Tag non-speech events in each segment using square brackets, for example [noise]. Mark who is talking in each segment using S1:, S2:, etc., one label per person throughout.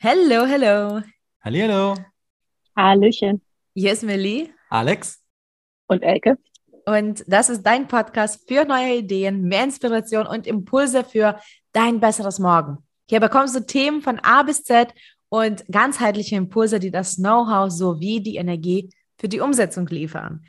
S1: Hello, hello.
S2: Hallihallo.
S3: Hallöchen.
S1: Hier ist Millie
S2: Alex.
S3: Und Elke.
S1: und das ist dein Podcast für neue Ideen, mehr Inspiration und Impulse für dein besseres Morgen. Hier bekommst du Themen von A bis Z und ganzheitliche Impulse, die das Know-how sowie die Energie für die Umsetzung liefern.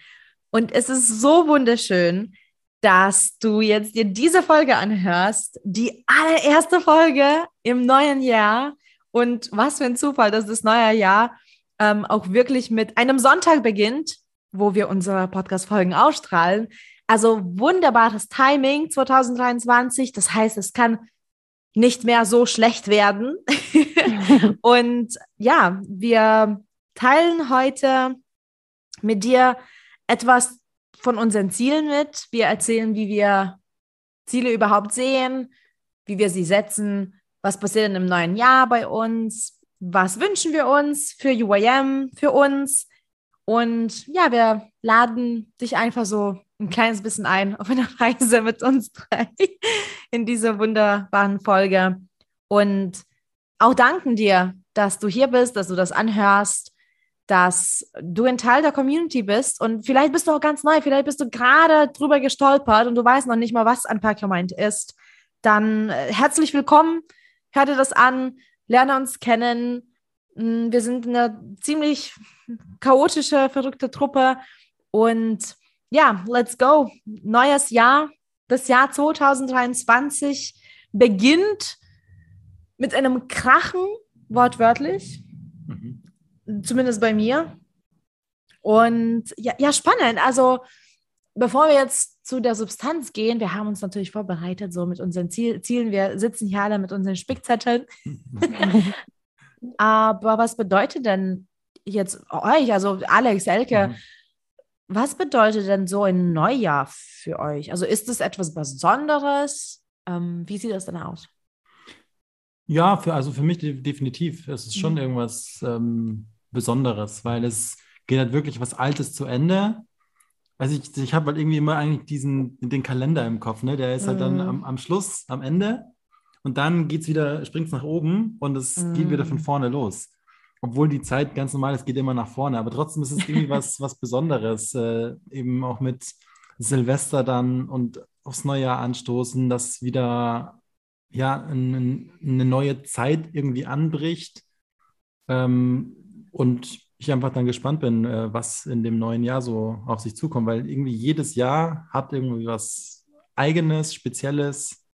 S1: Und es ist so wunderschön, dass du jetzt dir diese Folge anhörst, die allererste Folge im neuen Jahr. Und was für ein Zufall, dass das neue Jahr ähm, auch wirklich mit einem Sonntag beginnt, wo wir unsere Podcast-Folgen ausstrahlen. Also wunderbares Timing 2023. Das heißt, es kann nicht mehr so schlecht werden. [laughs] Und ja, wir teilen heute mit dir etwas von unseren Zielen mit. Wir erzählen, wie wir Ziele überhaupt sehen, wie wir sie setzen, was passiert denn im neuen Jahr bei uns, was wünschen wir uns für UIM, für uns. Und ja, wir laden dich einfach so ein kleines bisschen ein auf eine [laughs] Reise mit uns drei in dieser wunderbaren Folge. Und auch danken dir, dass du hier bist, dass du das anhörst, dass du ein Teil der Community bist. Und vielleicht bist du auch ganz neu, vielleicht bist du gerade drüber gestolpert und du weißt noch nicht mal, was Unpack Your Mind ist. Dann äh, herzlich willkommen, hör dir das an, lerne uns kennen. Mm, Wir sind eine ziemlich chaotische, verrückte Truppe. Und ja, let's go. Neues Jahr. Das Jahr 2023 beginnt mit einem Krachen, wortwörtlich,
S2: Mhm.
S1: zumindest bei mir. Und ja, ja, spannend. Also, bevor wir jetzt zu der Substanz gehen, wir haben uns natürlich vorbereitet, so mit unseren Ziel Zielen. Wir sitzen hier alle mit unseren Spickzetteln. [laughs] Aber was bedeutet denn jetzt euch, also Alex, Elke,
S2: Mhm.
S1: was bedeutet denn so ein Neujahr für euch? Also ist es etwas Besonderes? Ähm, wie sieht das denn aus?
S2: Ja, für, also für mich de- definitiv. Es ist schon
S1: Mhm.
S2: irgendwas ähm, Besonderes, weil es geht halt wirklich was Altes zu Ende. Also ich, ich habe halt irgendwie immer eigentlich diesen, den Kalender im Kopf, ne? Der ist halt dann
S1: Mhm.
S2: am, am Schluss, am Ende. Und dann geht's wieder, springt's nach oben und es geht wieder von
S1: Mhm.
S2: vorne los. Obwohl die Zeit ganz normal ist, geht immer nach vorne. Aber trotzdem ist es irgendwie [laughs] was, was Besonderes. Äh, eben auch mit Silvester dann und aufs Neujahr anstoßen, dass wieder ja, ein, eine neue Zeit irgendwie anbricht. Ähm, und ich einfach dann gespannt bin, äh, was in dem neuen Jahr so auf sich zukommt, weil irgendwie jedes Jahr hat irgendwie was Eigenes, Spezielles,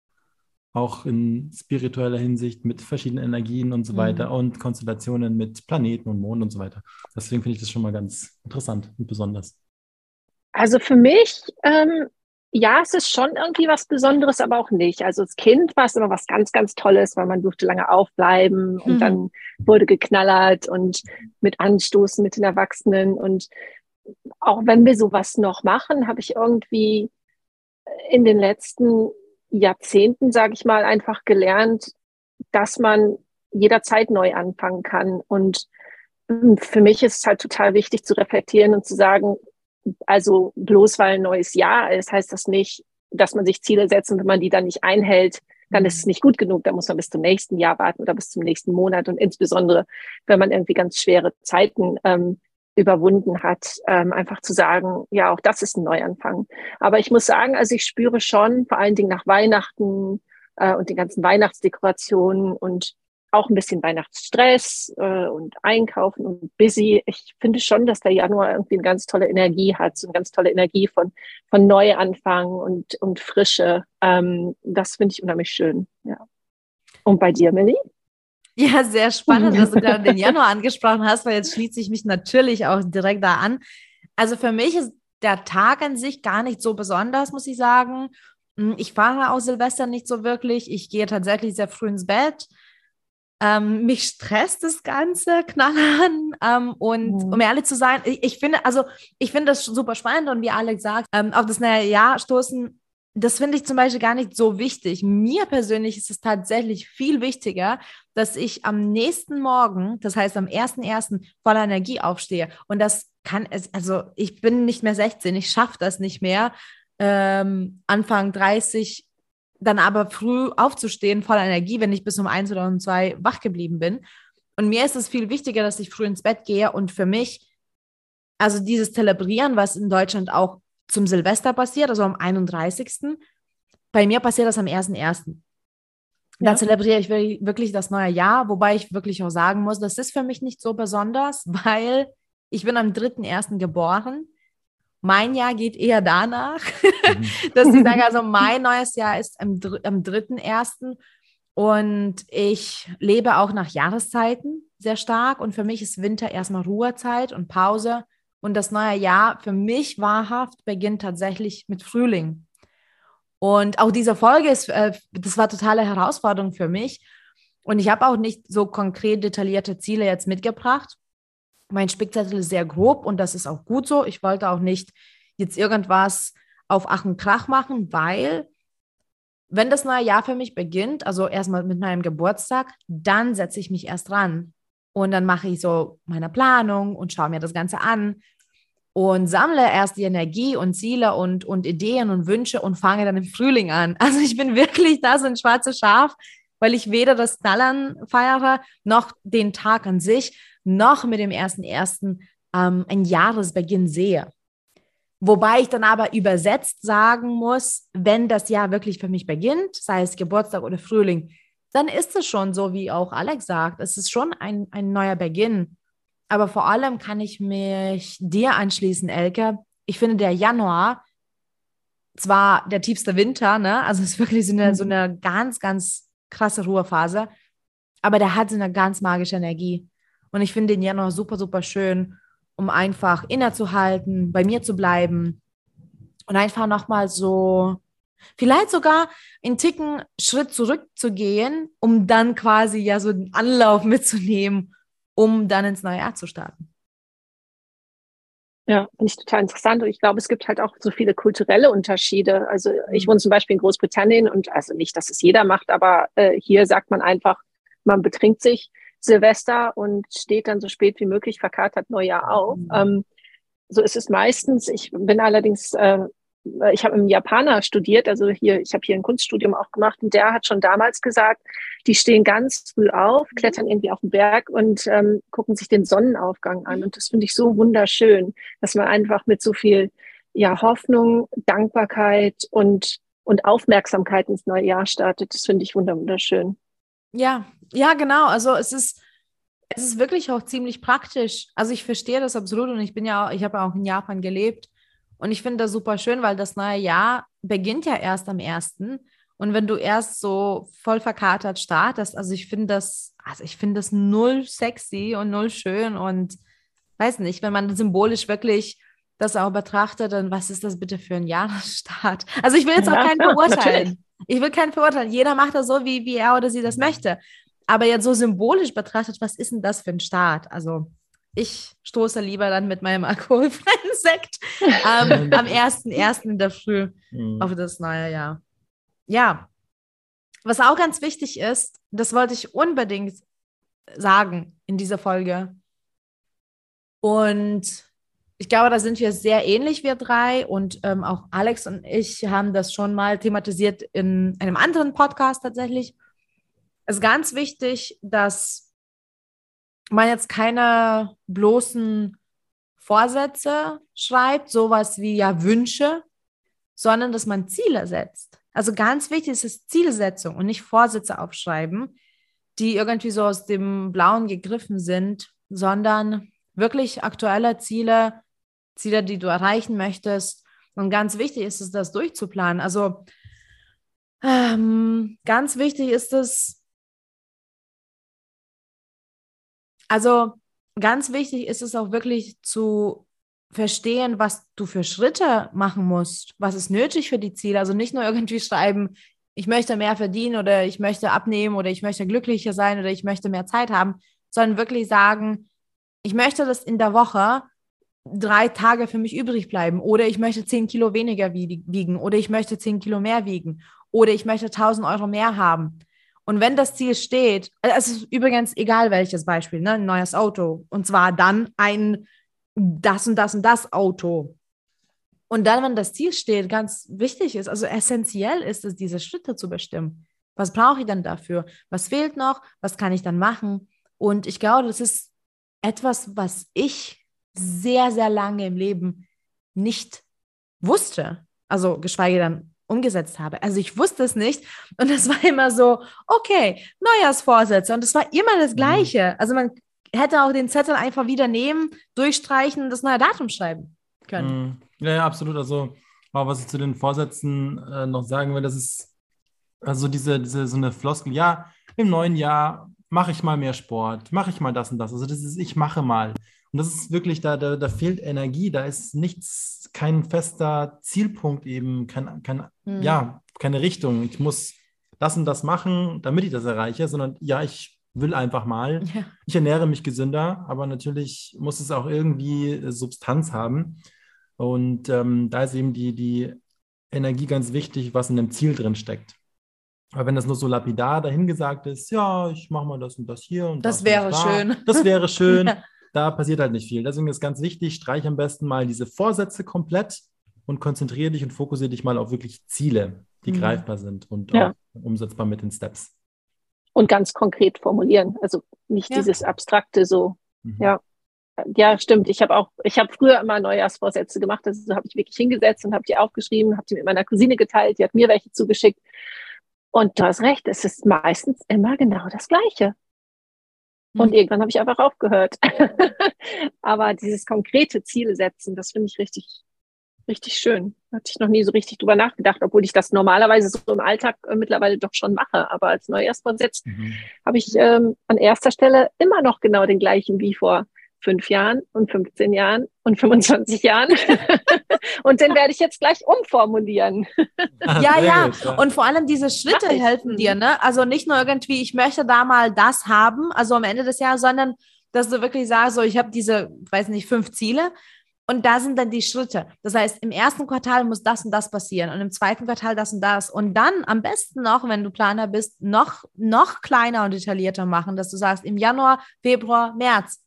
S2: auch in spiritueller Hinsicht mit verschiedenen Energien und so
S1: Mhm.
S2: weiter und Konstellationen mit Planeten und Mond und so weiter. Deswegen finde ich das schon mal ganz interessant und besonders.
S3: Also für mich, ähm, ja, es ist schon irgendwie was Besonderes, aber auch nicht. Also als Kind war es immer was ganz, ganz Tolles, weil man durfte lange aufbleiben und
S1: Mhm.
S3: dann wurde geknallert und mit Anstoßen mit den Erwachsenen. Und auch wenn wir sowas noch machen, habe ich irgendwie in den letzten Jahrzehnten, sage ich mal, einfach gelernt, dass man jederzeit neu anfangen kann. Und für mich ist es halt total wichtig zu reflektieren und zu sagen, also bloß weil ein neues Jahr ist, heißt das nicht, dass man sich Ziele setzt und wenn man die dann nicht einhält, dann ist es nicht gut genug. Da muss man bis zum nächsten Jahr warten oder bis zum nächsten Monat. Und insbesondere, wenn man irgendwie ganz schwere Zeiten ähm, überwunden hat, ähm, einfach zu sagen, ja, auch das ist ein Neuanfang. Aber ich muss sagen, also ich spüre schon, vor allen Dingen nach Weihnachten äh, und den ganzen Weihnachtsdekorationen und auch ein bisschen Weihnachtsstress äh, und Einkaufen und busy. Ich finde schon, dass der Januar irgendwie eine ganz tolle Energie hat, so eine ganz tolle Energie von, von Neuanfang und, und Frische. Ähm, das finde ich unheimlich schön. Ja. Und bei dir, Millie?
S1: Ja, sehr spannend, dass du gerade [laughs] den Januar angesprochen hast, weil jetzt schließe ich mich natürlich auch direkt da an. Also für mich ist der Tag an sich gar nicht so besonders, muss ich sagen. Hm, Ich fahre auch Silvester nicht so wirklich. Ich gehe tatsächlich sehr früh ins Bett. Ähm, mich stresst das Ganze knallern. Ähm, und
S3: Mhm.
S1: um ehrlich zu sein, ich, ich finde, also ich finde das super spannend und wie Alex sagt, ähm, auf das neue Jahr stoßen, das finde ich zum Beispiel gar nicht so wichtig. Mir persönlich ist es tatsächlich viel wichtiger, dass ich am nächsten Morgen, das heißt am 1.1. voller Energie aufstehe. Und das kann es, also ich bin nicht mehr 16, ich schaffe das nicht mehr, ähm, Anfang 30, dann aber früh aufzustehen, voller Energie, wenn ich bis um eins oder um zwei wach geblieben bin. Und mir ist es viel wichtiger, dass ich früh ins Bett gehe und für mich, also dieses Zelebrieren, was in Deutschland auch zum Silvester passiert, also am 31. Bei mir passiert das am 1.1. Da ja. zelebriere ich wirklich das neue Jahr, wobei ich wirklich auch sagen muss, das ist für mich nicht so besonders, [laughs] weil ich bin am 3.1. geboren. Mein Jahr geht eher danach, mhm. [laughs] dass ich sage, also mein neues Jahr ist am, am 3.1. Und ich lebe auch nach Jahreszeiten sehr stark. Und für mich ist Winter erstmal Ruhezeit und Pause. Und das neue Jahr für mich wahrhaft beginnt tatsächlich mit Frühling. Und auch diese Folge ist, äh, das war totale Herausforderung für mich. Und ich habe auch nicht so konkret detaillierte Ziele jetzt mitgebracht. Mein Spickzettel ist sehr grob und das ist auch gut so. Ich wollte auch nicht jetzt irgendwas auf Ach und Krach machen, weil wenn das neue Jahr für mich beginnt, also erstmal mit meinem Geburtstag, dann setze ich mich erst dran. Und dann mache ich so meine Planung und schaue mir das Ganze an und sammle erst die Energie und Ziele und, und Ideen und Wünsche und fange dann im Frühling an. [laughs] Also ich bin wirklich da so ein schwarzes Schaf, weil ich weder das Knallern feiere, noch den Tag an sich, noch mit dem ersten ersten ähm, ein Jahresbeginn sehe. Wobei ich dann aber übersetzt sagen muss, wenn das Jahr wirklich für mich beginnt, sei es Geburtstag oder Frühling, dann ist es schon so, wie auch Alex sagt. Es ist schon ein, ein neuer Beginn. Aber vor allem kann ich mich dir anschließen, Elke. Ich finde, der Januar, zwar der tiefste Winter, ne? also es ist wirklich so eine, so mhm. eine ganz, ganz krasse Ruhephase, aber der hat so eine ganz magische Energie. Und ich finde den Januar super, super schön um einfach innezuhalten, bei mir zu bleiben und einfach nochmal so, vielleicht sogar einen Ticken Schritt zurückzugehen, um dann quasi ja so einen Anlauf mitzunehmen, um dann ins neue Jahr zu starten.
S3: Ja, finde ich total interessant. Und ich glaube, es gibt halt auch so viele kulturelle Unterschiede. Also ich mhm. wohne zum Beispiel in Großbritannien und also nicht, dass es jeder macht, aber äh, hier sagt man einfach, man betrinkt sich Silvester und steht dann so spät wie möglich verkatert Neujahr auf. Mhm. Ähm, so ist es meistens. Ich bin allerdings, äh, ich habe im Japaner studiert, also hier, ich habe hier ein Kunststudium auch gemacht und der hat schon damals gesagt, die stehen ganz früh auf, mhm. klettern irgendwie auf den Berg und ähm, gucken sich den Sonnenaufgang an. Und das finde ich so wunderschön, dass man einfach mit so viel ja, Hoffnung, Dankbarkeit und, und Aufmerksamkeit ins neue Jahr startet. Das finde ich wunderschön.
S1: Ja, ja, genau. Also es ist, es ist wirklich auch ziemlich praktisch. Also ich verstehe das absolut und ich bin ja, ich habe ja auch in Japan gelebt und ich finde das super schön, weil das neue Jahr beginnt ja erst am ersten. Und wenn du erst so voll verkatert startest, also ich finde das, also ich finde das null sexy und null schön und weiß nicht, wenn man symbolisch wirklich das auch betrachtet, dann was ist das bitte für ein Jahresstart? [laughs] Also ich will jetzt auch keinen verurteilen. Ich will keinen verurteilen. Jeder macht das so, wie, wie er oder sie das möchte. Aber jetzt so symbolisch betrachtet, was ist denn das für ein Start? Also ich stoße lieber dann mit meinem [laughs] alkoholfreien Sekt ähm, [laughs] am 1.1. in der Früh mhm. auf das neue Jahr. Ja, was auch ganz wichtig ist, das wollte ich unbedingt sagen in dieser Folge. Und ich glaube, da sind wir sehr ähnlich, wir drei. Und ähm, auch Alex und ich haben das schon mal thematisiert in einem anderen Podcast tatsächlich. Es ist ganz wichtig, dass man jetzt keine bloßen Vorsätze schreibt, sowas wie ja Wünsche, sondern dass man Ziele setzt. Also ganz wichtig ist es Zielsetzung und nicht Vorsätze aufschreiben, die irgendwie so aus dem Blauen gegriffen sind, sondern wirklich aktuelle Ziele, Ziele, die du erreichen möchtest. Und ganz wichtig ist es, das durchzuplanen. Also ähm, ganz wichtig ist es, also ganz wichtig ist es auch wirklich zu verstehen, was du für Schritte machen musst, was ist nötig für die Ziele. Also nicht nur irgendwie schreiben, ich möchte mehr verdienen oder ich möchte abnehmen oder ich möchte glücklicher sein oder ich möchte mehr Zeit haben, sondern wirklich sagen, ich möchte, dass in der Woche drei Tage für mich übrig bleiben oder ich möchte zehn Kilo weniger wiegen oder ich möchte zehn Kilo mehr wiegen oder ich möchte 1000 Euro mehr haben. Und wenn das Ziel steht, also es ist übrigens egal welches Beispiel, ne, ein neues Auto und zwar dann ein das und das und das Auto. Und dann, wenn das Ziel steht, ganz wichtig ist, also essentiell ist es, diese Schritte zu bestimmen. Was brauche ich dann dafür? Was fehlt noch? Was kann ich dann machen? Und ich glaube, das ist etwas, was ich sehr, sehr lange im Leben nicht wusste. Also geschweige denn umgesetzt habe. Also ich wusste es nicht und es war immer so, okay, Neujahrsvorsätze und es war immer das mhm. Gleiche. Also man hätte auch den Zettel einfach wieder nehmen, durchstreichen und das neue Datum schreiben können.
S2: Mhm. Ja, ja, absolut. Also was ich zu den Vorsätzen äh, noch sagen will, das ist also diese, diese so eine Floskel, ja, im neuen Jahr mache ich mal mehr Sport, mache ich mal das und das. Also das ist, ich mache mal. Und das ist wirklich, da, da, da fehlt Energie, da ist nichts, kein fester Zielpunkt eben, kein, kein, mhm. ja, keine Richtung. Ich muss das und das machen, damit ich das erreiche, sondern ja, ich will einfach mal. [laughs] Ja. Ich ernähre mich gesünder, aber natürlich muss es auch irgendwie Substanz haben. Und ähm, da ist eben die, die Energie ganz wichtig, was in dem Ziel drin steckt. Aber wenn das nur so lapidar dahingesagt ist, ja, ich mache mal das und das hier und
S1: das, das wäre da, schön.
S2: Das wäre [laughs] schön. ja. Da passiert halt nicht viel. Deswegen ist ganz wichtig, streich am besten mal diese Vorsätze komplett und konzentriere dich und fokussiere dich mal auf wirklich Ziele, die mhm. greifbar sind und ja. umsetzbar mit den Steps.
S3: Und ganz konkret formulieren. Also nicht ja. dieses abstrakte so. Mhm. Ja. Ja, stimmt. Ich habe auch, ich habe früher immer Neujahrsvorsätze gemacht. Also habe ich wirklich hingesetzt und habe die aufgeschrieben, habe die mit meiner Cousine geteilt, die hat mir welche zugeschickt. Und du hast recht, es ist meistens immer genau das Gleiche. Und mhm. irgendwann habe ich einfach aufgehört. [laughs] Aber dieses konkrete Ziele setzen, das finde ich richtig, richtig schön. Hatte ich noch nie so richtig drüber nachgedacht, obwohl ich das normalerweise so im Alltag äh, mittlerweile doch schon mache. Aber als Neujahrsvorsitz mhm. habe ich ähm, an erster Stelle immer noch genau den gleichen wie vor fünf Jahren und 15 Jahren und 25 Jahren. [laughs] und den werde ich jetzt gleich umformulieren.
S1: Ah, ja, ja. Und vor allem diese Schritte helfen dir, ne? Also nicht nur irgendwie, ich möchte da mal das haben, also am Ende des Jahres, sondern dass du wirklich sagst, so, ich habe diese, weiß nicht, fünf Ziele. Und da sind dann die Schritte. Das heißt, im ersten Quartal muss das und das passieren und im zweiten Quartal das und das. Und dann am besten noch, wenn du Planer bist, noch, noch kleiner und detaillierter machen, dass du sagst, im Januar, Februar, März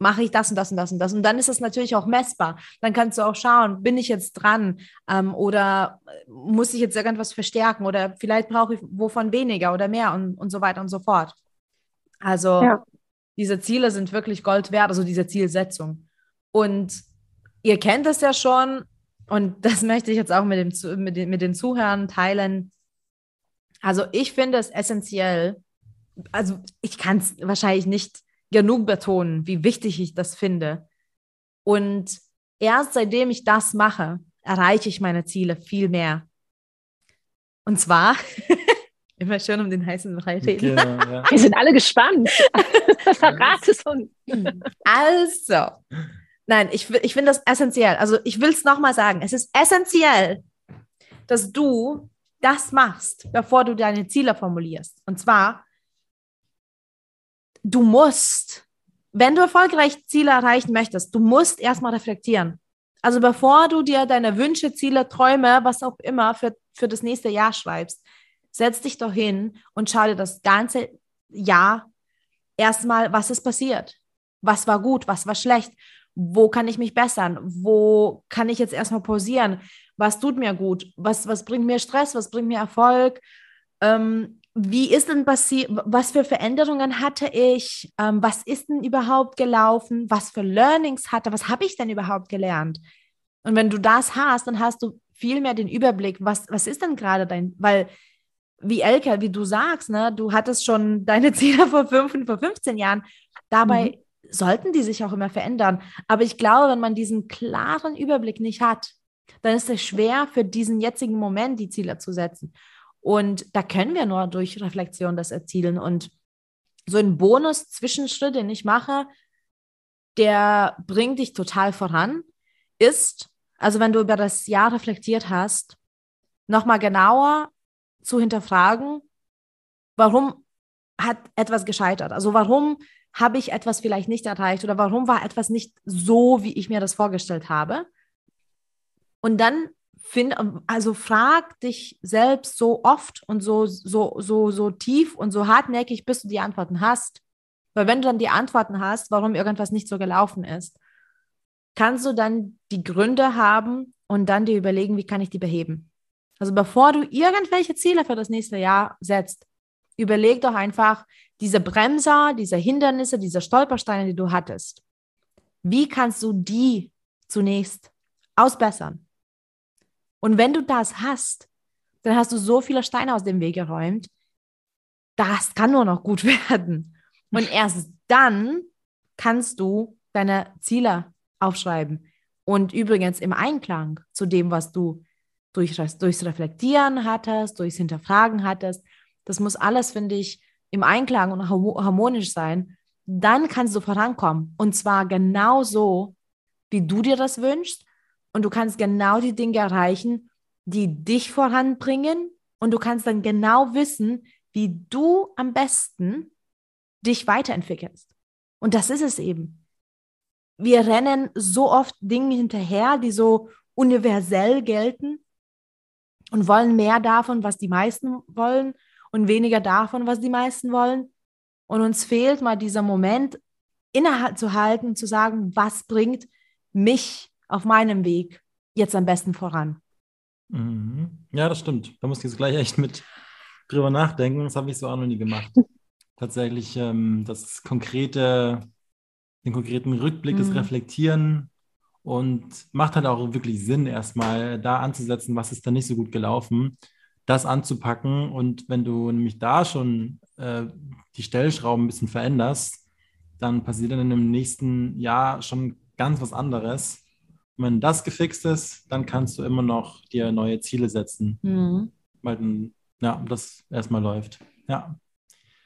S1: mache ich das und das und das und das. Und dann ist es natürlich auch messbar. Dann kannst du auch schauen, bin ich jetzt dran ähm, oder muss ich jetzt irgendwas verstärken oder vielleicht brauche ich wovon weniger oder mehr und, und so weiter und so fort. Also ja. diese Ziele sind wirklich Gold wert, also diese Zielsetzung. Und ihr kennt es ja schon und [laughs] das möchte ich jetzt auch mit, dem, mit, den, mit den Zuhörern teilen. Also ich finde es essentiell, also ich kann es wahrscheinlich nicht genug betonen, wie wichtig ich das finde. Und erst seitdem ich das mache, erreiche ich meine Ziele viel mehr. Und zwar, [laughs] immer schön um den heißen Brei reden.
S3: Genau, ja. Wir sind alle gespannt. Verrat es uns.
S1: Also, nein, ich, ich finde das essentiell. Also ich will es nochmal sagen. Es ist essentiell, dass du das machst, bevor du deine Ziele formulierst. Und zwar du musst, wenn du erfolgreich Ziele erreichen möchtest, du musst erstmal reflektieren. Also bevor du dir deine Wünsche, Ziele, Träume, was auch immer für, für das nächste Jahr schreibst, setz dich doch hin und schau dir das ganze Jahr erstmal, was ist passiert. Was war gut, was war schlecht, wo kann ich mich bessern, wo kann ich jetzt erstmal pausieren, was tut mir gut, was, was bringt mir Stress, was bringt mir Erfolg, ähm, wie ist denn passiert, was für Veränderungen hatte ich, ähm, was ist denn überhaupt gelaufen, was für Learnings hatte, was habe ich denn überhaupt gelernt? Und wenn du das hast, dann hast du viel mehr den Überblick, was, was ist denn gerade dein, weil wie Elke, wie du sagst, ne, du hattest schon [laughs] deine Ziele vor fünf und vor 15 Jahren, dabei mhm. sollten die sich auch immer verändern. Aber ich glaube, wenn man diesen klaren Überblick nicht hat, dann ist es schwer für diesen jetzigen Moment die Ziele zu setzen. Und da können wir nur durch Reflexion das erzielen. Und so ein Bonus-Zwischenschritt, den ich mache, der bringt dich total voran, ist, also wenn du über das Jahr reflektiert hast, nochmal genauer zu hinterfragen, warum hat etwas gescheitert? Also warum habe ich etwas vielleicht nicht erreicht oder warum war etwas nicht so, wie ich mir das vorgestellt habe? Und dann find, also frag dich selbst so oft und so, so, so, so tief und so hartnäckig, bis du die Antworten hast. Weil wenn du dann die Antworten hast, warum irgendwas nicht so gelaufen ist, kannst du dann die Gründe haben und dann dir überlegen, wie kann ich die beheben. Also bevor du irgendwelche Ziele für das nächste Jahr setzt, überleg doch einfach diese Bremser, diese Hindernisse, diese Stolpersteine, die du hattest. Wie kannst du die zunächst ausbessern? Und wenn du das hast, dann hast du so viele Steine aus dem Weg geräumt. Das kann nur noch gut [laughs] werden. Und erst dann kannst du deine Ziele aufschreiben. Und übrigens im Einklang zu dem, was du durch, durchs Reflektieren hattest, durchs Hinterfragen hattest. Das muss alles, finde ich, im Einklang und harmonisch sein. Dann kannst du vorankommen. Und zwar genau so, wie du dir das wünschst. Und du kannst genau die Dinge erreichen, die dich voranbringen. Und du kannst dann genau wissen, wie du am besten dich weiterentwickelst. Und das ist es eben. Wir rennen so oft Dinge hinterher, die so universell gelten und wollen mehr davon, was die meisten wollen und weniger davon, was die meisten wollen. Und uns fehlt mal dieser Moment, innezuhalten, zu sagen, was bringt mich auf meinem Weg jetzt am besten voran.
S2: Mhm. Ja, das stimmt. Da muss ich jetzt gleich echt mit drüber nachdenken. Das habe ich so auch noch nie gemacht. [laughs] Tatsächlich ähm, das konkrete, den konkreten Rückblick, mhm. das Reflektieren und macht halt auch wirklich Sinn, erstmal da anzusetzen, was ist da nicht so gut gelaufen, das anzupacken. Und wenn du nämlich da schon äh, die Stellschrauben ein bisschen veränderst, dann passiert dann im nächsten Jahr schon ganz was anderes. Und wenn das gefixt ist, dann kannst du immer noch dir neue Ziele setzen, mhm. weil dann, ja, das erstmal läuft. Ja.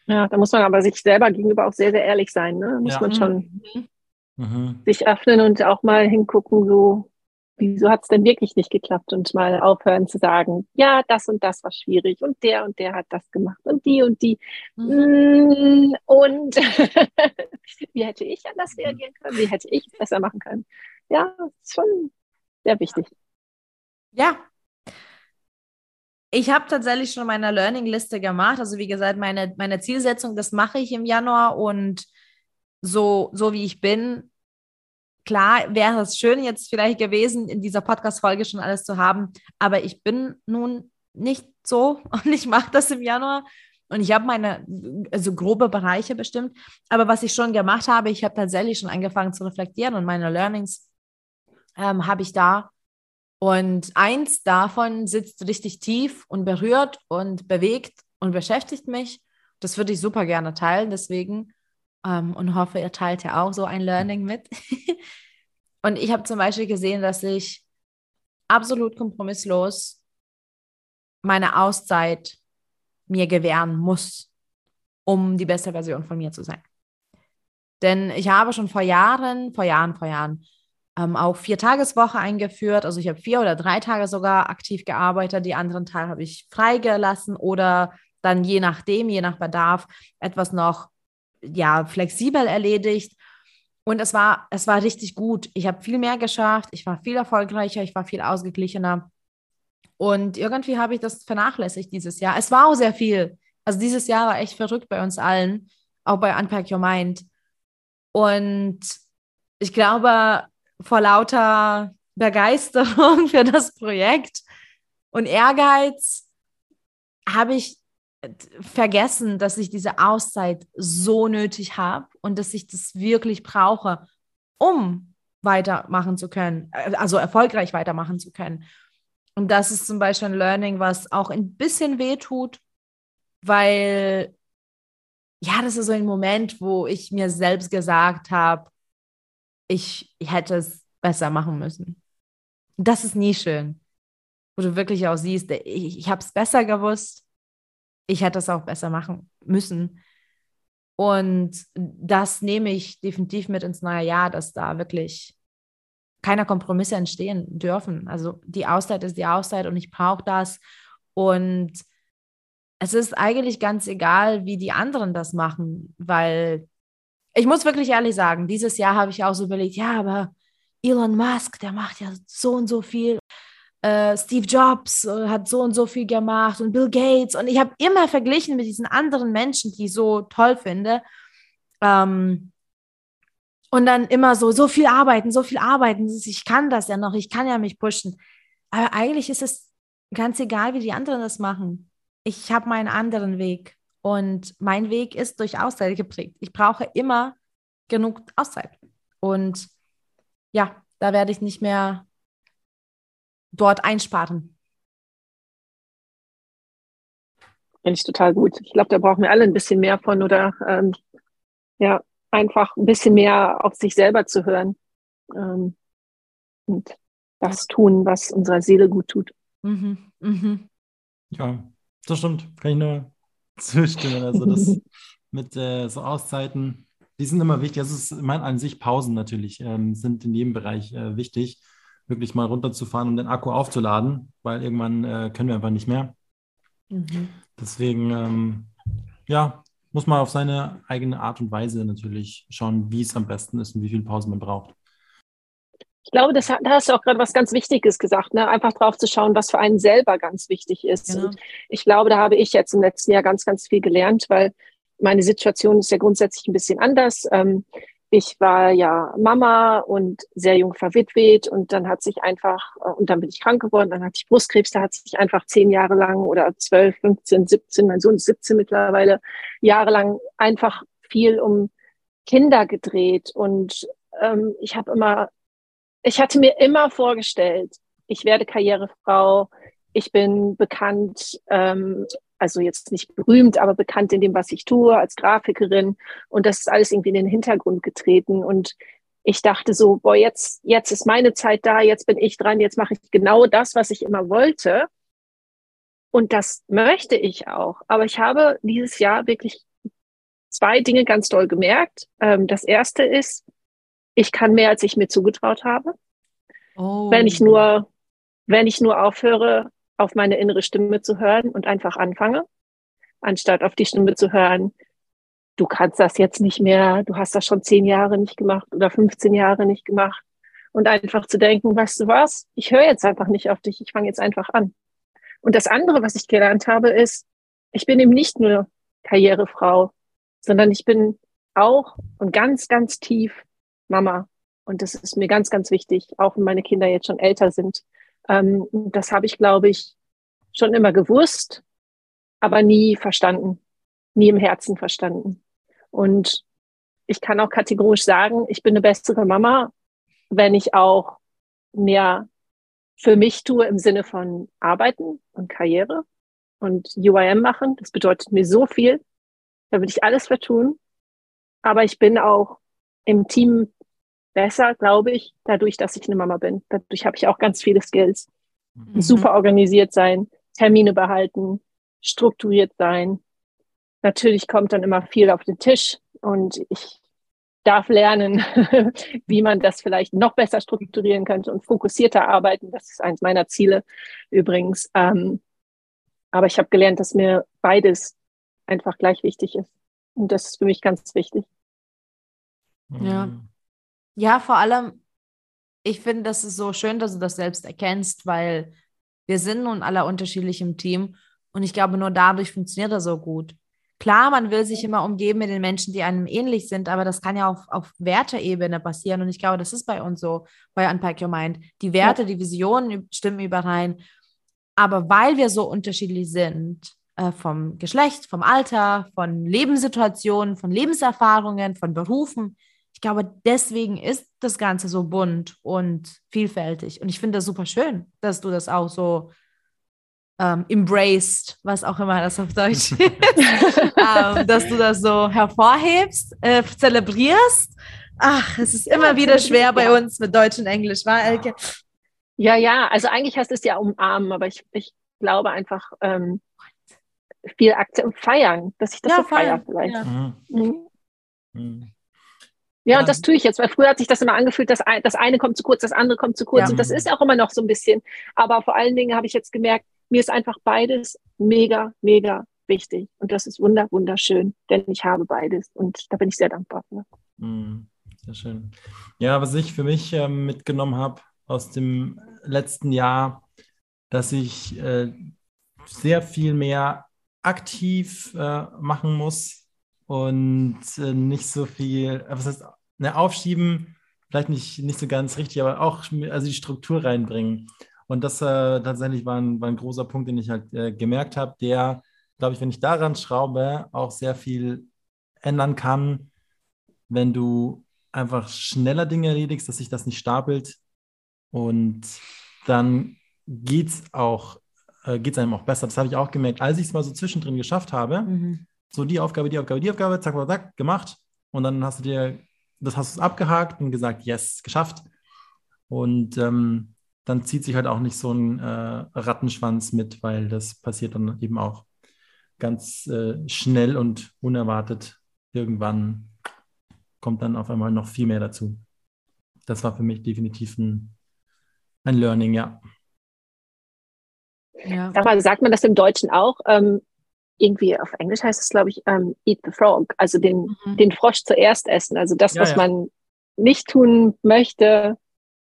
S3: Ja, da muss man aber sich selber gegenüber auch sehr, sehr ehrlich sein. Ne? Da muss ja. man schon mhm mhm. sich öffnen und auch mal hingucken, so, wieso hat es denn wirklich nicht geklappt und mal aufhören zu sagen, ja, das und das war schwierig und der und der hat das gemacht und die und die. Mhm. Mm, und [laughs] wie hätte ich anders reagieren können? Wie hätte ich es besser machen können? Ja, ist schon sehr wichtig.
S1: Ja. Ich habe tatsächlich schon meine Learning-Liste gemacht. Also wie gesagt, meine, meine Zielsetzung, das mache ich im Januar und so, so wie ich bin. Klar wäre es schön jetzt vielleicht gewesen, in dieser Podcast-Folge schon alles zu haben, aber ich bin nun nicht so [laughs] und ich mache das im Januar. Und ich habe meine, also grobe Bereiche bestimmt. Aber was ich schon gemacht habe, ich habe tatsächlich schon angefangen zu reflektieren und meine Learnings ähm, habe ich da. Und eins davon sitzt richtig tief und berührt und bewegt und beschäftigt mich. Das würde ich super gerne teilen. Deswegen ähm, und hoffe, ihr teilt ja auch so ein Learning mit. [laughs] und ich habe zum Beispiel gesehen, dass ich absolut kompromisslos meine Auszeit mir gewähren muss, um die beste Version von mir zu sein. Denn ich habe schon vor Jahren, vor Jahren, vor Jahren ähm, auch vier Tageswoche eingeführt. Also ich habe vier oder drei Tage sogar aktiv gearbeitet. Die anderen Tage habe ich freigelassen oder dann je nachdem, je nach Bedarf, etwas noch ja, flexibel erledigt. Und es war, es war richtig gut. Ich habe viel mehr geschafft, ich war viel erfolgreicher, ich war viel ausgeglichener. Und irgendwie habe ich das vernachlässigt dieses Jahr. Es war auch sehr viel. Also dieses Jahr war echt verrückt bei uns allen, auch bei Unpack Your Mind. Und ich glaube, vor lauter Begeisterung [laughs] für das Projekt und Ehrgeiz habe ich vergessen, dass ich diese Auszeit so nötig habe und dass ich das wirklich brauche, um weitermachen zu können, äh, also erfolgreich weitermachen zu können. Und das ist zum Beispiel ein Learning, was auch ein bisschen weh tut, weil ja, das ist so ein Moment, wo ich mir selbst gesagt habe, ich, hätte es besser machen müssen. Das ist nie schön, wo du wirklich auch siehst, ich, ich habe es besser gewusst, ich hätte es auch besser machen müssen. Und das nehme ich definitiv mit ins neue Jahr, dass da wirklich keine Kompromisse entstehen dürfen. Also die Auszeit ist die Auszeit und ich brauche das. Und es ist eigentlich ganz egal, wie die anderen das machen, weil ich muss wirklich ehrlich sagen, dieses Jahr habe ich auch so überlegt, ja, aber Elon Musk, der macht ja so und so viel äh, Steve Jobs äh, hat so und so viel gemacht und Bill Gates. Und ich habe immer verglichen mit diesen anderen Menschen, die ich so toll finde. Ähm, und dann immer so, so viel arbeiten, so viel arbeiten. Ich kann das ja noch, ich kann ja mich pushen. Aber eigentlich ist es ganz egal, wie die anderen das machen. Ich habe meinen anderen Weg. Und mein Weg ist durch Auszeit geprägt. Ich brauche immer genug Auszeit. Und ja, da werde ich nicht mehr dort einsparen.
S3: Finde ich total gut. Ich glaube, da brauchen wir alle ein bisschen mehr von oder ähm, ja, einfach ein bisschen mehr auf sich selber zu hören ähm, und das tun, was unserer Seele gut tut. Mhm. Mhm.
S2: Ja, das stimmt. Kann ich nur [laughs] zustimmen. Also das mit äh, so Auszeiten, die sind immer wichtig. Also es ist, ich meine, an sich Pausen natürlich ähm, sind in jedem Bereich äh, wichtig, wirklich mal runterzufahren und den Akku aufzuladen, weil irgendwann äh, können wir einfach nicht mehr. Mhm. Deswegen, ähm, ja, muss man auf seine eigene Art und Weise natürlich schauen, wie es am besten ist und wie viel Pausen man braucht.
S3: Ich glaube, das, da hast du auch gerade was ganz Wichtiges gesagt, ne? einfach drauf zu schauen, was für einen selber ganz wichtig ist. Genau. Und ich glaube, da habe ich jetzt im letzten Jahr ganz, ganz viel gelernt, weil meine Situation ist ja grundsätzlich ein bisschen anders. Ähm, ich war ja Mama und sehr jung verwitwet und dann hat sich einfach, äh, und dann bin ich krank geworden, dann hatte ich Brustkrebs, da hat sich einfach zehn Jahre lang oder zwölf, 15, 17, mein Sohn ist 17 mittlerweile, jahrelang einfach viel um Kinder gedreht und ähm, ich habe immer ich hatte mir immer vorgestellt, ich werde Karrierefrau, ich bin bekannt, ähm, also jetzt nicht berühmt, aber bekannt in dem, was ich tue, als Grafikerin. Und das ist alles irgendwie in den Hintergrund getreten. Und ich dachte so, boah, jetzt, jetzt ist meine Zeit da, jetzt bin ich dran, jetzt mache ich genau das, was ich immer wollte. Und das möchte ich auch. Aber ich habe dieses Jahr wirklich zwei Dinge ganz doll gemerkt. Ähm, das erste ist, ich kann mehr, als ich mir zugetraut habe. Oh. Wenn ich nur, wenn ich nur aufhöre, auf meine innere Stimme zu hören und einfach anfange, anstatt auf die Stimme zu hören, du kannst das jetzt nicht mehr, du hast das schon zehn Jahre nicht gemacht oder 15 Jahre nicht gemacht. Und einfach zu denken, weißt du was, ich höre jetzt einfach nicht auf dich, ich fange jetzt einfach an. Und das andere, was ich gelernt habe, ist, ich bin eben nicht nur Karrierefrau, sondern ich bin auch und ganz, ganz tief Mama. Und das ist mir ganz, ganz wichtig, auch wenn meine Kinder jetzt schon älter sind. Ähm, das habe ich, glaube ich, schon immer gewusst, aber nie verstanden, nie im Herzen verstanden. Und ich kann auch kategorisch sagen, ich bin eine bessere Mama, wenn ich auch mehr für mich tue im Sinne von Arbeiten und Karriere und UIM machen. Das bedeutet mir so viel. Da würde ich alles vertun. Aber ich bin auch im Team besser, glaube ich, dadurch, dass ich eine Mama bin. Dadurch habe ich auch ganz viele Skills. Mhm. Super organisiert sein, Termine behalten, strukturiert sein. Natürlich kommt dann immer viel auf den Tisch und ich darf lernen, [laughs] wie man das vielleicht noch besser strukturieren könnte und fokussierter arbeiten. Das ist eines meiner Ziele übrigens. Ähm, aber ich habe gelernt, dass mir beides einfach gleich wichtig ist. Und das ist für mich ganz wichtig.
S1: Ja, mhm. Ja, vor allem, ich finde, das ist so schön, dass du das selbst erkennst, weil wir sind nun alle unterschiedlich im Team und ich glaube, nur dadurch funktioniert das so gut. Klar, man will sich immer umgeben mit den Menschen, die einem ähnlich sind, aber das kann ja auf, auf Werteebene passieren und ich glaube, das ist bei uns so, bei Unpack Your Mind. Die Werte, ja. die Visionen stimmen überein, aber weil wir so unterschiedlich sind, äh, vom Geschlecht, vom Alter, von Lebenssituationen, von Lebenserfahrungen, von Berufen, glaube, deswegen ist das Ganze so bunt und vielfältig. Und ich finde das super schön, dass du das auch so ähm, embraced, was auch immer das auf Deutsch [laughs] ist, ähm, dass du das so hervorhebst, äh, zelebrierst. Ach, es ist immer wieder schwer bei uns mit Deutsch und Englisch, war Elke?
S3: Ja, ja, also eigentlich heißt es ja umarmen, aber ich, ich glaube einfach ähm, viel Akzent feiern, dass ich das ja, so feiere vielleicht. Ja. Mhm. Mhm. Ja, und das tue ich jetzt, weil früher hat sich das immer angefühlt, dass das eine kommt zu kurz, das andere kommt zu kurz. Ja. Und das ist auch immer noch so ein bisschen. Aber vor allen Dingen habe ich jetzt gemerkt, mir ist einfach beides mega, mega wichtig. Und das ist wunder, wunderschön, denn ich habe beides. Und da bin ich sehr dankbar für.
S2: Mhm, sehr schön. Ja, was ich für mich äh, mitgenommen habe aus dem letzten Jahr, dass ich äh, sehr viel mehr aktiv äh, machen muss und äh, nicht so viel, äh, was heißt, ne, aufschieben, vielleicht nicht, nicht so ganz richtig, aber auch also die Struktur reinbringen. Und das äh, tatsächlich war ein, war ein großer Punkt, den ich halt äh, gemerkt habe, der glaube ich, wenn ich daran schraube, auch sehr viel ändern kann, wenn du einfach schneller Dinge erledigst, dass sich das nicht stapelt. Und dann geht es auch, äh, einem auch besser. Das habe ich auch gemerkt, als ich es mal so zwischendrin geschafft habe. Mhm. So die Aufgabe, die Aufgabe, die Aufgabe, zack, zack, zack, gemacht. Und dann hast du dir, das hast du abgehakt und gesagt, yes, geschafft. Und ähm, dann zieht sich halt auch nicht so ein äh, Rattenschwanz mit, weil das passiert dann eben auch ganz äh, schnell und unerwartet. Irgendwann kommt dann auf einmal noch viel mehr dazu. Das war für mich definitiv ein, ein Learning, ja.
S3: ja. Sag mal, sagt man das im Deutschen auch? Ähm, irgendwie auf Englisch heißt es, glaube ich, ähm, eat the frog, also den, mhm. den Frosch zuerst essen. Also das, ja, was ja. man nicht tun möchte,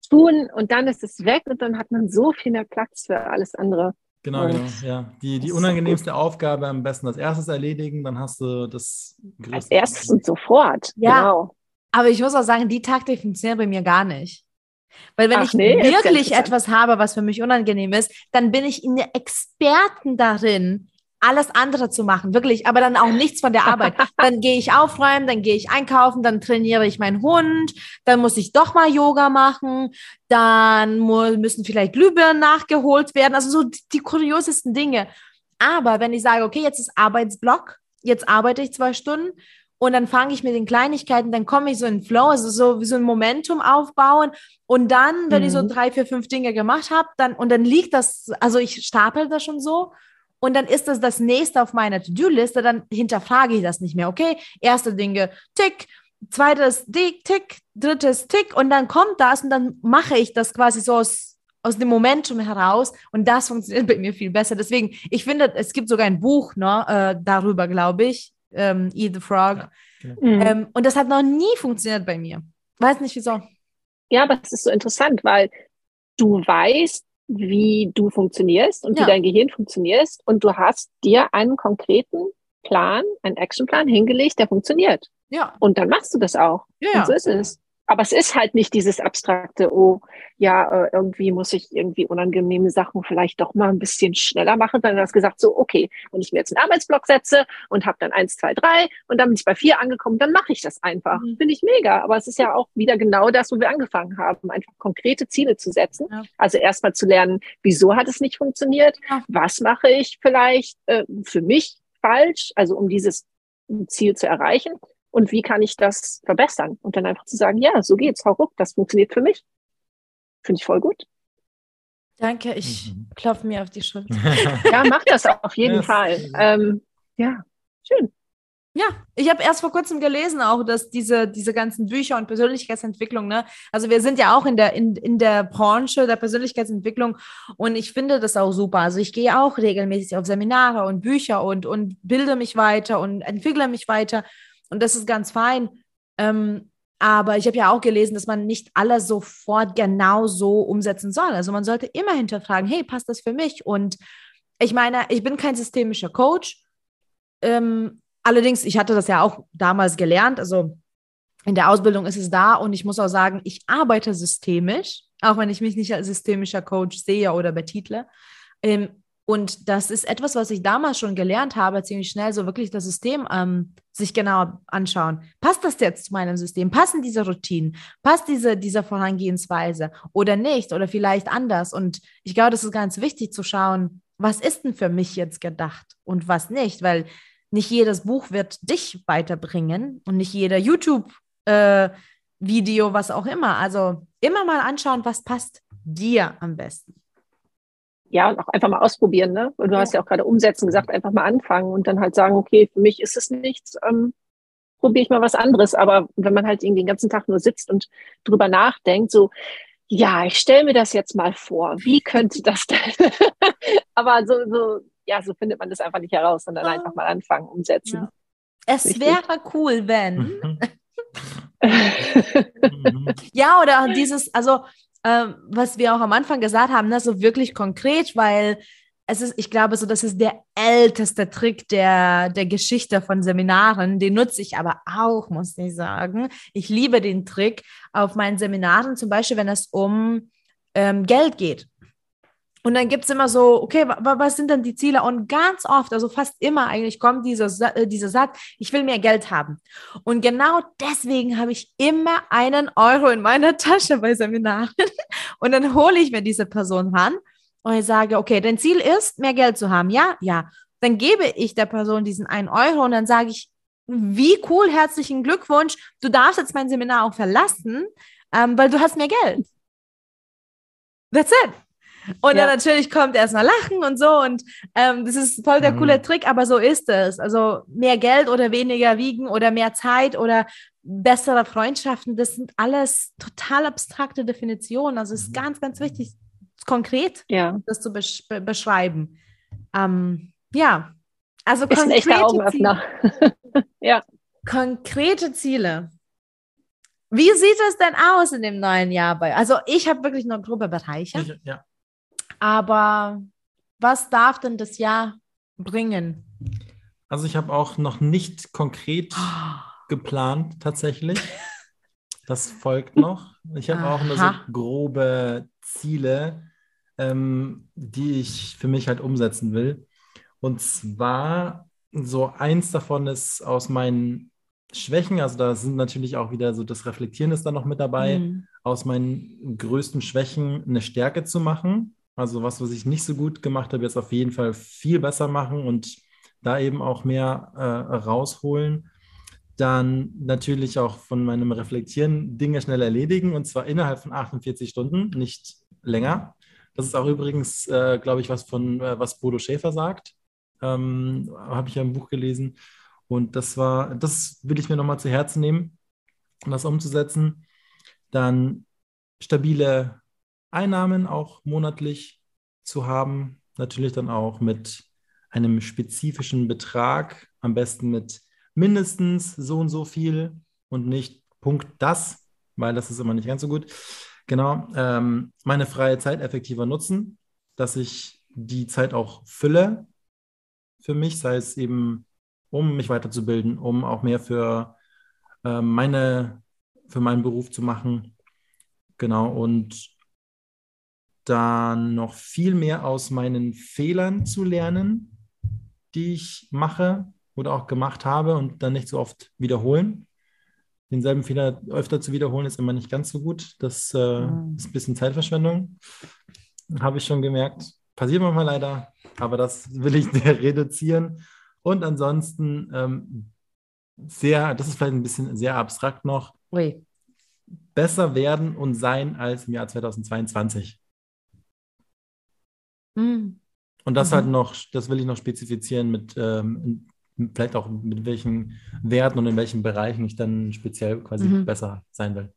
S3: tun und dann ist es weg und dann hat man so viel mehr Platz für alles andere.
S2: Genau, und genau, ja. Die, die unangenehmste Aufgabe am besten als erstes erledigen, dann hast du das
S3: Als erstes und sofort, ja. genau.
S1: Aber ich muss auch sagen, die Taktik funktioniert bei mir gar nicht. Weil wenn Ach, ich nee, wirklich etwas habe, was für mich unangenehm ist, dann bin ich in der Experten darin, alles andere zu machen, wirklich, aber dann auch nichts von der Arbeit. [laughs] Dann gehe ich aufräumen, dann gehe ich einkaufen, dann trainiere ich meinen Hund, dann muss ich doch mal Yoga machen, dann müssen vielleicht Glühbirnen nachgeholt werden, also so die, die kuriosesten Dinge. Aber wenn ich sage, okay, jetzt ist Arbeitsblock, jetzt arbeite ich zwei Stunden und dann fange ich mit den Kleinigkeiten, dann komme ich so in Flow, also so wie so ein Momentum aufbauen. Und dann, wenn mhm. ich so mhm. drei, vier, fünf Dinge gemacht habe, dann und dann liegt das, also ich stapel das schon so und dann ist das das nächste auf meiner To-Do-Liste, dann hinterfrage ich das nicht mehr. Okay, erste Dinge, tick, zweites tick, drittes tick und dann kommt das und dann mache ich das quasi so aus, aus dem Momentum heraus und das funktioniert bei mir viel besser. Deswegen, ich finde, es gibt sogar ein Buch ne, äh, darüber, glaube ich, ähm, Eat the Frog. Ja, okay. mhm. ähm, und das hat noch nie funktioniert bei mir. Weiß nicht wieso.
S3: Ja, aber es ist so interessant, weil du weißt, wie du funktionierst und ja. wie dein Gehirn funktionierst und du hast dir einen konkreten Plan, einen Actionplan hingelegt, der funktioniert. Ja. Und dann machst du das auch. Ja. Und so ist es. Aber es ist halt nicht dieses abstrakte, oh, ja, äh, irgendwie muss ich irgendwie unangenehme Sachen vielleicht doch mal ein bisschen schneller machen. Dann hast du gesagt, so, okay, wenn ich mir jetzt einen Arbeitsblock setze und habe dann eins, zwei, drei und dann bin ich bei vier angekommen, dann mache ich das einfach. Mhm. Finde ich mega. Aber es ist ja auch wieder genau das, wo wir angefangen haben, einfach konkrete Ziele zu setzen. Ja. Also erstmal zu lernen, wieso hat es nicht funktioniert? Ja. Was mache ich vielleicht äh, für mich falsch? Also um dieses Ziel zu erreichen und wie kann ich das verbessern? Und dann einfach zu sagen, ja, so geht's, hau ruck, das funktioniert für mich. Finde ich voll gut.
S1: Danke, ich mhm. klopfe mir auf die Schulter. [laughs]
S3: ja, mach das auf jeden yes. Fall. Ähm, ja, schön.
S1: Ja, ich habe erst vor kurzem gelesen auch, dass diese, diese ganzen Bücher und Persönlichkeitsentwicklung, ne, also wir sind ja auch in der, in, in der Branche der Persönlichkeitsentwicklung und ich finde das auch super. Also ich gehe auch regelmäßig auf Seminare und Bücher und, und bilde mich weiter und entwickle mich weiter. Und das ist ganz fein. Ähm, aber ich habe ja auch gelesen, dass man nicht alles sofort genau so umsetzen soll. Also man sollte immer hinterfragen, hey, passt das für mich? Und ich meine, ich bin kein systemischer Coach. Ähm, allerdings, ich hatte das ja auch damals gelernt. Also in der Ausbildung ist es da und ich muss auch sagen, ich arbeite systemisch, auch wenn ich mich nicht als systemischer Coach sehe oder betitle. Ähm, und das ist etwas, was ich damals schon gelernt habe, ziemlich schnell so wirklich das System ähm, sich genau anschauen. Passt das jetzt zu meinem System? Passen diese Routinen? Passt diese, diese Vorangehensweise oder nicht? Oder vielleicht anders? Und ich glaube, das ist ganz wichtig zu schauen, was ist denn für mich jetzt gedacht und was nicht? Weil nicht jedes Buch wird dich weiterbringen und nicht jeder YouTube-Video, äh, was auch immer. Also immer mal anschauen, was passt dir am besten
S3: ja, und auch einfach mal ausprobieren, ne? Und du ja. hast ja auch gerade umsetzen gesagt, einfach mal anfangen und dann halt sagen, okay, für mich ist es nichts, ähm, probiere ich mal was anderes. Aber wenn man halt irgendwie den ganzen Tag nur sitzt und drüber nachdenkt, so, ja, ich stelle mir das jetzt mal vor, wie könnte das denn? [laughs] Aber so, so, ja, so findet man das einfach nicht heraus, sondern oh. einfach mal anfangen, umsetzen.
S1: Ja. Es Richtig. wäre cool, wenn. [laughs] [laughs] ja, oder dieses, also ähm, was wir auch am Anfang gesagt haben, ne, so wirklich konkret, weil es ist, ich glaube, so, das ist der älteste Trick der, der Geschichte von Seminaren. Den nutze ich aber auch, muss ich sagen. Ich liebe den Trick auf meinen Seminaren, zum Beispiel, wenn es um ähm, Geld geht. Und dann gibt es immer so, okay, was sind denn die Ziele? Und ganz oft, also fast immer eigentlich, kommt dieser, äh, dieser Satz, ich will mehr Geld haben. Und genau deswegen habe ich immer einen Euro in meiner Tasche bei Seminaren. [laughs] Und dann hole ich mir diese Person ran und ich sage, okay, dein Ziel ist, mehr Geld zu haben. Ja, ja. Dann gebe ich der Person diesen einen Euro und dann sage ich, wie cool, herzlichen Glückwunsch. Du darfst jetzt mein Seminar auch verlassen, ähm, weil du hast mehr Geld. That's it. Und ja. dann natürlich kommt erstmal Lachen und so. Und ähm, das ist voll der mhm. coole Trick, aber so ist es. Also mehr Geld oder weniger wiegen oder mehr Zeit oder bessere Freundschaften, das sind alles total abstrakte Definitionen. Also es ist mhm. ganz, ganz wichtig, konkret ja. das zu besch beschreiben. Ähm, ja, also
S3: ist ein echter Augenöffner. [laughs]
S1: ja. Konkrete Ziele. Wie sieht es denn aus in dem neuen Jahr bei? Also ich habe wirklich nur grobe Bereiche. Ich, ja. Aber was darf denn das Jahr bringen?
S2: Also ich habe auch noch nicht konkret [gasps] geplant tatsächlich. [laughs] Das folgt noch. Ich habe auch nur so grobe Ziele, ähm, die ich für mich halt umsetzen will. Und zwar, so eins davon ist aus meinen Schwächen, also da sind natürlich auch wieder so das Reflektieren ist da noch mit dabei, mhm. aus meinen größten Schwächen eine Stärke zu machen. Also was, was ich nicht so gut gemacht habe, jetzt auf jeden Fall viel besser machen und da eben auch mehr äh, rausholen. Dann natürlich auch von meinem Reflektieren Dinge schnell erledigen und zwar innerhalb von 48 Stunden, nicht länger. Das ist auch übrigens, äh, glaube ich, was von äh, was Bodo Schäfer sagt. Ähm, habe ich ja im Buch gelesen. Und das war, das will ich mir nochmal zu Herzen nehmen, um das umzusetzen. Dann stabile Einnahmen auch monatlich zu haben. Natürlich dann auch mit einem spezifischen Betrag, am besten mit mindestens so und so viel und nicht Punkt das, weil das ist immer nicht ganz so gut. Genau, ähm, meine freie Zeit effektiver nutzen, dass ich die Zeit auch fülle für mich, sei es eben, um mich weiterzubilden, um auch mehr für äh, meine, für meinen Beruf zu machen. Genau, und dann noch viel mehr aus meinen Fehlern zu lernen, die ich mache oder auch gemacht habe und dann nicht so oft wiederholen. Denselben Fehler öfter zu wiederholen ist immer nicht ganz so gut. Das äh, mhm. ist ein bisschen Zeitverschwendung, habe ich schon gemerkt. Passiert manchmal leider, aber das will ich [laughs] reduzieren. Und ansonsten ähm, sehr, das ist vielleicht ein bisschen sehr abstrakt noch, Ui. besser werden und sein als im Jahr 2022. Mhm. Und das halt mhm. halt noch, das will ich noch spezifizieren mit ähm, vielleicht auch mit welchen Werten und in welchen Bereichen ich dann speziell quasi mhm. besser sein will.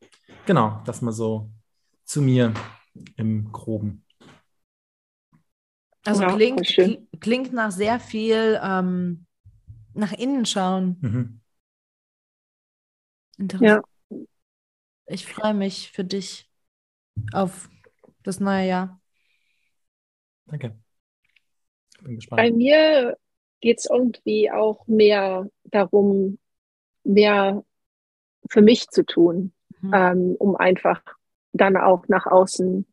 S2: Genau, das mal so zu mir im Groben.
S1: Also ja, klingt, klingt nach sehr viel ähm, nach innen schauen. Mhm. Interessant. Ja. Ich freue mich für dich auf das neue Jahr.
S2: Danke.
S3: Bin gespannt. Bei mir geht es irgendwie auch mehr darum, mehr für mich zu tun, mhm. ähm, um einfach dann auch nach außen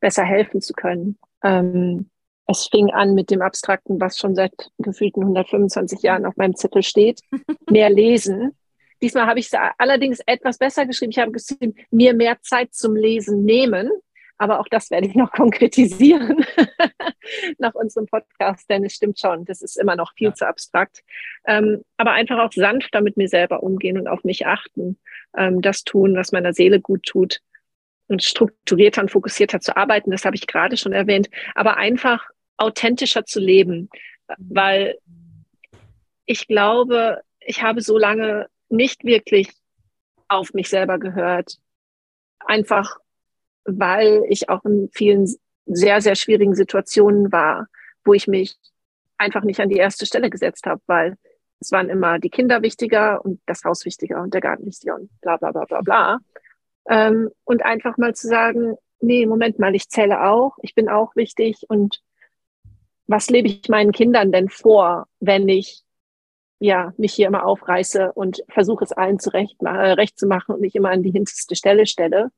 S3: besser helfen zu können. Ähm, es fing an mit dem Abstrakten, was schon seit gefühlten 125 Jahren auf meinem Zettel steht, [laughs] mehr lesen. Diesmal habe ich es allerdings etwas besser geschrieben. Ich habe geschrieben, mir mehr Zeit zum Lesen nehmen, aber auch das werde ich noch [laughs] konkretisieren [laughs] nach unserem Podcast, denn es stimmt schon, das ist immer noch viel ja. zu abstrakt. Ähm, aber einfach auch sanfter mit mir selber umgehen und auf mich achten, ähm, das tun, was meiner Seele gut tut und strukturierter und fokussierter zu arbeiten, das habe ich gerade schon erwähnt, aber einfach authentischer zu leben, weil ich glaube, ich habe so lange nicht wirklich auf mich selber gehört. Einfach weil ich auch in vielen sehr, sehr schwierigen Situationen war, wo ich mich einfach nicht an die erste Stelle gesetzt habe, weil es waren immer die Kinder wichtiger und das Haus wichtiger und der Garten wichtiger und bla bla bla bla bla. Ähm, und einfach mal zu sagen, nee, Moment mal, ich zähle auch, ich bin auch wichtig und was lebe ich meinen Kindern denn vor, wenn ich ja mich hier immer aufreiße und versuche es allen zurecht äh, recht zu machen und mich immer an die hinterste Stelle stelle?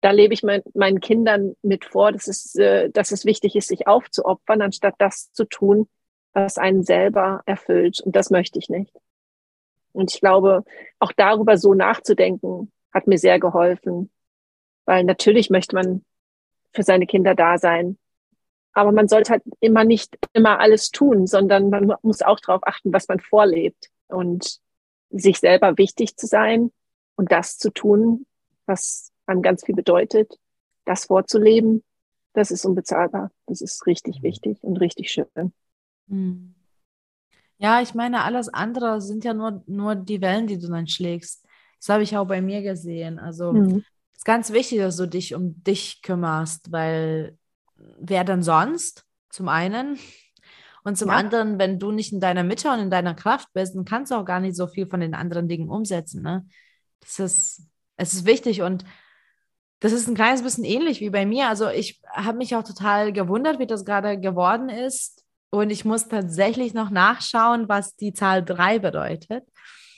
S3: Da lebe ich mein, meinen Kindern mit vor, dass es, äh, dass es wichtig ist, sich aufzuopfern, anstatt das zu tun, was einen selber erfüllt. Und das möchte ich nicht. Und ich glaube, auch darüber so nachzudenken, hat mir sehr geholfen. Weil natürlich möchte man für seine Kinder da sein. Aber man sollte halt immer nicht immer alles tun, sondern man muss auch darauf achten, was man vorlebt und sich selber wichtig zu sein und das zu tun, was einem ganz viel bedeutet, das vorzuleben, das ist unbezahlbar. Das ist richtig mhm. wichtig und richtig schön.
S1: Mhm. Ja, ich meine, alles andere sind ja nur, nur die Wellen, die du dann schlägst. Das habe ich auch bei mir gesehen. Also mhm. es ist ganz wichtig, dass du dich um dich kümmerst, weil wer denn sonst? Zum einen. Und zum ja. anderen, wenn du nicht in deiner Mitte und in deiner Kraft bist, dann kannst du auch gar nicht so viel von den anderen Dingen umsetzen. Ne? Das ist, es ist wichtig und das ist ein kleines bisschen ähnlich wie bei mir. Also ich habe mich auch total gewundert, wie das gerade geworden ist. Und ich muss tatsächlich noch nachschauen, was die Zahl 3 bedeutet.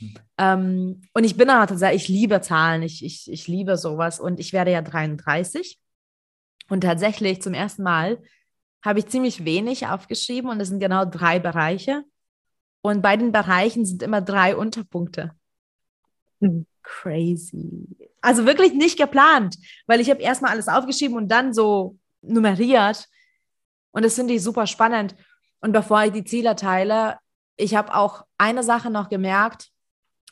S1: Mhm. Ähm, und ich bin aber tatsächlich, ich liebe Zahlen, ich, ich, ich liebe sowas. Und ich werde ja 33. Und tatsächlich zum ersten Mal habe ich ziemlich wenig aufgeschrieben und es sind genau drei Bereiche. Und bei den Bereichen sind immer drei Unterpunkte. Mhm. Crazy. Also wirklich nicht geplant, weil ich habe erstmal alles aufgeschrieben und dann so nummeriert. Und das finde ich super spannend. Und bevor ich die Ziele teile, ich habe auch eine Sache noch gemerkt,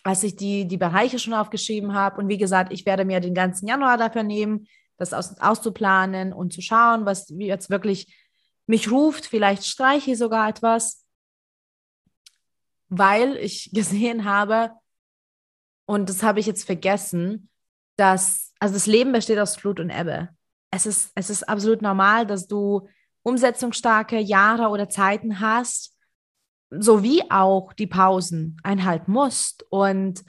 S1: als ich die, die Bereiche schon aufgeschrieben habe. Und wie gesagt, ich werde mir den ganzen Januar dafür nehmen, das aus, auszuplanen und zu schauen, was jetzt wirklich mich ruft. Vielleicht streiche ich sogar etwas, weil ich [laughs] gesehen habe, und das habe ich jetzt vergessen, dass, also das Leben besteht aus Flut und Ebbe. Es ist, es ist absolut normal, dass du umsetzungsstarke Jahre oder Zeiten hast, sowie auch die Pausen einhalten musst. Und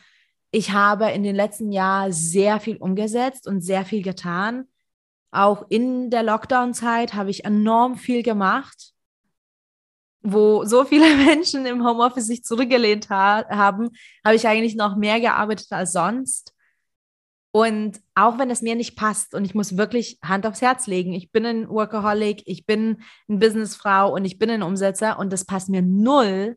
S1: ich habe in den letzten Jahren sehr viel umgesetzt und sehr viel getan. Auch in der Lockdown-Zeit habe ich enorm viel gemacht, wo so viele [laughs] Menschen im Homeoffice sich zurückgelehnt ha haben, habe ich eigentlich noch mehr gearbeitet als sonst. Und auch wenn es mir nicht passt und ich muss wirklich Hand aufs Herz legen, ich bin ein Workaholic, ich bin eine Businessfrau und ich bin ein Umsetzer und das passt mir null,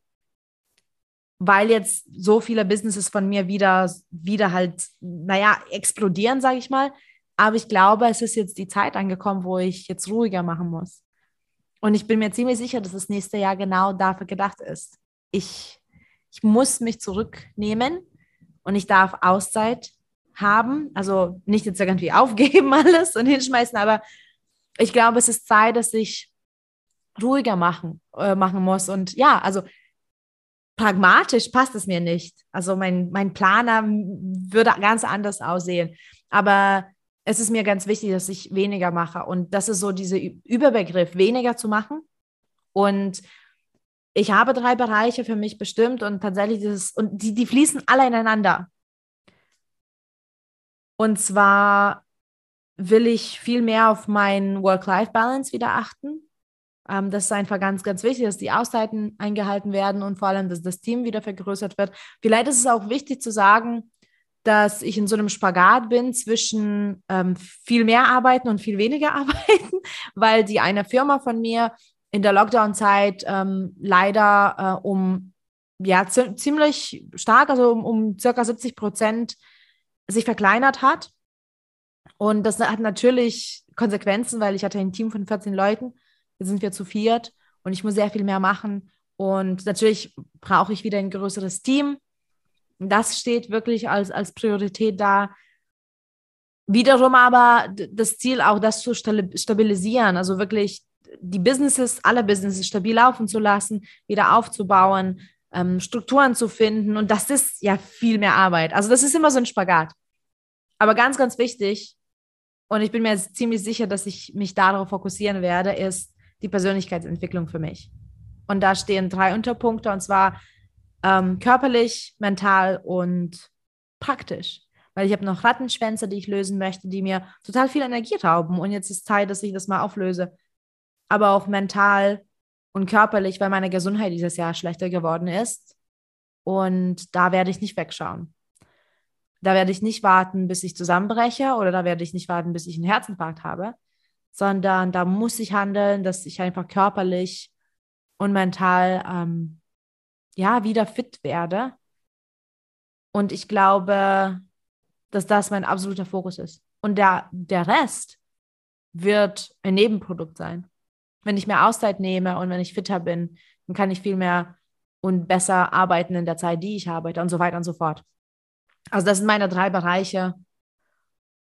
S1: weil jetzt so viele Businesses von mir wieder, wieder halt, naja, explodieren, sage ich mal. Aber ich glaube, es ist jetzt die Zeit angekommen, wo ich jetzt ruhiger machen muss. Und ich bin mir ziemlich sicher, dass das nächste Jahr genau dafür gedacht ist. Ich, ich muss mich zurücknehmen und ich darf Auszeit haben. Also nicht jetzt irgendwie aufgeben [laughs] alles und hinschmeißen, aber ich glaube, es ist Zeit, dass ich ruhiger machen, äh, machen muss. Und ja, also pragmatisch passt es mir nicht. Also mein, mein Planer würde ganz anders aussehen. Aber es ist mir ganz wichtig, dass ich weniger mache. Und das ist so dieser Überbegriff, weniger zu machen. Und ich habe drei Bereiche für mich bestimmt und tatsächlich dieses, und die, die fließen alle ineinander. Und zwar will ich viel mehr auf meinen Work-Life-Balance wieder achten. Ähm, das ist einfach ganz, ganz wichtig, dass die Auszeiten eingehalten werden und vor allem, dass das Team wieder vergrößert wird. Vielleicht ist es auch wichtig zu sagen, dass ich in so einem Spagat bin zwischen ähm, viel mehr arbeiten und viel weniger [laughs] arbeiten, weil die eine Firma von mir in der Lockdown-Zeit ähm, leider äh, um ja ziemlich stark, also um, um circa 70 Prozent sich verkleinert hat. Und das hat natürlich Konsequenzen, weil ich hatte ein Team von 14 Leuten. Jetzt sind wir zu viert und ich muss sehr viel mehr machen. Und natürlich brauche ich wieder ein größeres Team. Das steht wirklich als, als Priorität da. Wiederum aber das Ziel auch, das zu stabilisieren, also wirklich die Businesses, alle Businesses stabil laufen zu lassen, wieder aufzubauen, ähm, Strukturen zu finden. Und das ist ja viel mehr Arbeit. Also das ist immer so ein Spagat. Aber ganz, ganz wichtig, und ich bin mir ziemlich sicher, dass ich mich darauf fokussieren werde, ist die Persönlichkeitsentwicklung für mich. Und da stehen drei Unterpunkte, und zwar ähm, körperlich, mental und praktisch. Weil ich habe noch Rattenschwänze, die ich lösen möchte, die mir total viel Energie rauben. Und jetzt ist Zeit, dass ich das mal auflöse. Aber auch mental und körperlich, weil meine Gesundheit dieses Jahr schlechter geworden ist. Und da werde ich nicht wegschauen. da werde ich nicht warten, bis ich zusammenbreche oder da werde ich nicht warten, bis ich einen Herzinfarkt habe, sondern da muss ich handeln, dass ich einfach körperlich und mental ähm, ja wieder fit werde. Und ich glaube, dass das mein absoluter Fokus ist. Und der, der Rest wird ein Nebenprodukt sein. Wenn ich mehr Auszeit nehme und wenn ich fitter bin, dann kann ich viel mehr und besser arbeiten in der Zeit, die ich arbeite und so weiter und so fort. Also das sind meine drei Bereiche.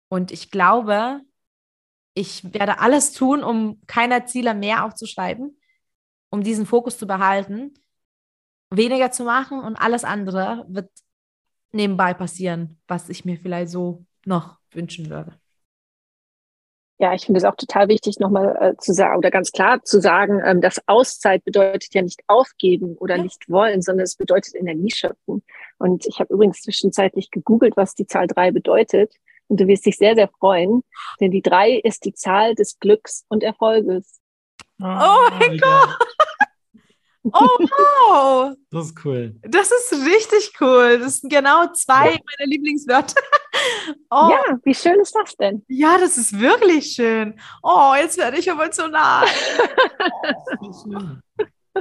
S1: Und ich glaube, ich werde alles tun, um keine Ziele mehr aufzuschreiben, um diesen Fokus zu behalten, weniger zu machen und alles andere wird nebenbei passieren, was ich mir vielleicht so noch wünschen würde.
S3: Ja, ich finde es auch total wichtig, nochmal äh, zu sagen oder ganz klar zu sagen, ähm, dass Auszeit bedeutet ja nicht aufgeben oder ja. nicht wollen, sondern es bedeutet Energie schöpfen. Und ich habe übrigens zwischenzeitlich gegoogelt, was die Zahl drei bedeutet. Und du wirst dich sehr, sehr freuen, denn die drei ist die Zahl des Glücks und Erfolges.
S1: Oh, oh mein Gott! Oh, wow!
S2: Das ist cool.
S1: Das ist richtig cool. Das sind genau zwei ja. meiner Lieblingswörter.
S3: Oh. Ja, wie schön ist das denn?
S1: Ja, das ist wirklich schön. Oh, jetzt werde ich emotional. [laughs]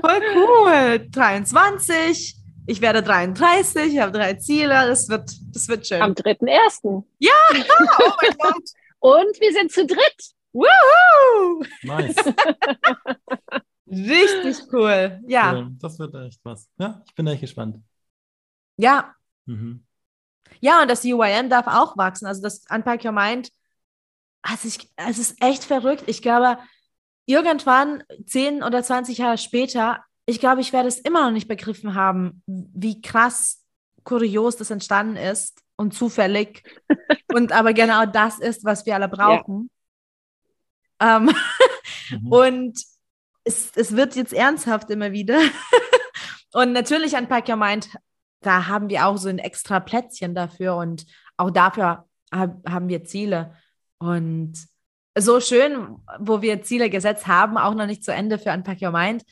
S1: Voll cool. 23. Ich werde 33. Ich habe drei Ziele. Das wird, das wird schön.
S3: Am 3.1.
S1: Ja, [laughs] oh mein Gott.
S3: Und wir sind zu dritt.
S1: Woohoo!
S2: Nice. [laughs]
S1: Richtig cool. Ja.
S2: Cool. Das wird echt was. Ja, ich bin echt gespannt.
S1: Ja. Mhm. Ja, und das UIN darf auch wachsen. Also das Unpack Your Mind, also ich, es ist echt verrückt. Ich glaube, irgendwann, 10 oder 20 Jahre später, ich glaube, ich werde es immer noch nicht begriffen haben, wie krass kurios das entstanden ist und zufällig. [laughs] und aber genau das ist, was wir alle brauchen. Ja. Ähm, mhm. Und es, es wird jetzt ernsthaft immer wieder. [laughs] und natürlich an Pack Your Mind, da haben wir auch so ein extra Plätzchen dafür und auch dafür haben wir Ziele. Und so schön, wo wir Ziele gesetzt haben, auch noch nicht zu Ende für Unpack Your Mind.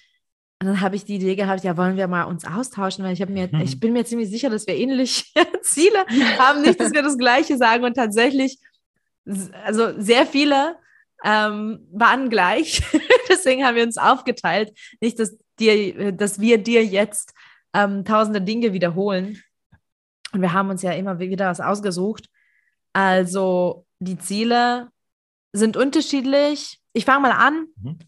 S1: Und dann habe ich die Idee gehabt, ja, wollen wir mal uns austauschen, weil ich habe mir, mhm. ich bin mir ziemlich sicher, dass wir ähnliche [laughs] Ziele haben, nicht, dass wir das Gleiche sagen und tatsächlich, also sehr viele ähm, waren gleich. [laughs] Deswegen haben wir uns aufgeteilt. Nicht, dass, dir, dass wir dir jetzt ähm, tausende Dinge wiederholen. Und wir haben uns ja immer wieder was ausgesucht. Also die Ziele sind unterschiedlich. Ich fange mal an. Mhm.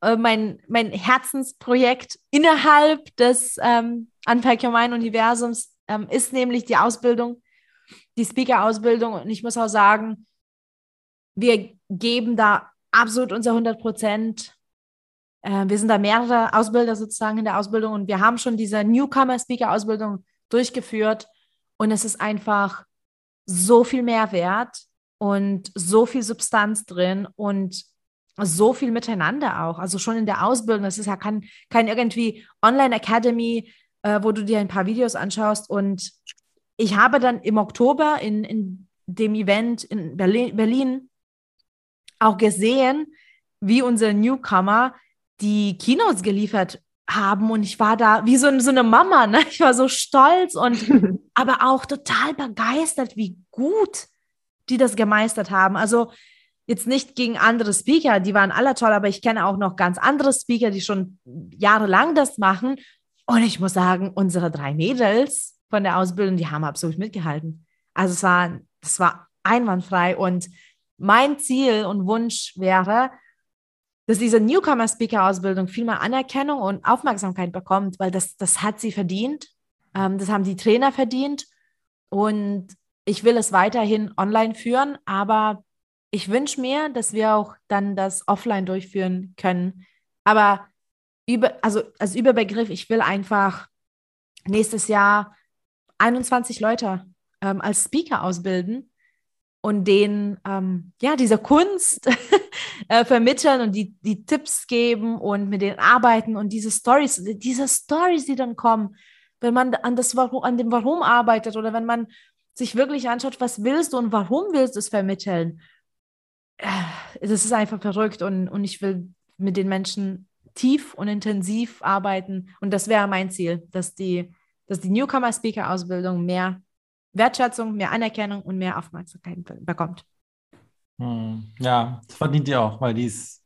S1: Äh, mein, mein Herzensprojekt innerhalb des ähm, Unpack Your Mind Universums ähm, ist nämlich die Ausbildung, die Speaker-Ausbildung. Und ich muss auch sagen, wir geben da absolut unser 100 Prozent. Äh, wir sind da mehrere Ausbilder sozusagen in der Ausbildung und wir haben schon diese Newcomer-Speaker-Ausbildung durchgeführt und es ist einfach so viel Mehrwert und so viel Substanz drin und so viel miteinander auch. Also schon in der Ausbildung, das ist ja kein, kein irgendwie Online-Academy, äh, wo du dir ein paar Videos anschaust. Und ich habe dann im Oktober in, in dem Event in Berlin, Berlin auch gesehen, wie unsere Newcomer die Keynotes geliefert haben und ich war da wie so, so eine Mama, ne? Ich war so stolz und [laughs] aber auch total begeistert, wie gut die das gemeistert haben. Also jetzt nicht gegen andere Speaker, die waren alle toll, aber ich kenne auch noch ganz andere Speaker, die schon jahrelang das machen. Und ich muss sagen, unsere drei Mädels von der Ausbildung, die haben absolut mitgehalten. Also es war, das war einwandfrei und mein Ziel und Wunsch wäre, dass diese Newcomer-Speaker-Ausbildung viel mehr Anerkennung und Aufmerksamkeit bekommt, weil das, das hat sie verdient. Ähm, das haben die Trainer verdient. Und ich will es weiterhin online führen, aber ich wünsche mir, dass wir auch dann das offline durchführen können. Aber über, also als Überbegriff, ich will einfach nächstes Jahr 21 Leute ähm, als Speaker ausbilden und denen ähm, ja diese Kunst [laughs] äh, vermitteln und die, die Tipps geben und mit denen arbeiten und diese Stories, diese Stories, die dann kommen, wenn man an das Warum, an dem Warum arbeitet oder wenn man sich wirklich anschaut, was willst du und warum willst du es vermitteln, äh, das ist einfach verrückt und, und ich will mit den Menschen tief und intensiv arbeiten und das wäre mein Ziel, dass die, dass die Newcomer Speaker Ausbildung mehr Wertschätzung, mehr Anerkennung und mehr Aufmerksamkeit bekommt.
S2: Hm. Ja, das verdient ihr auch, weil die ist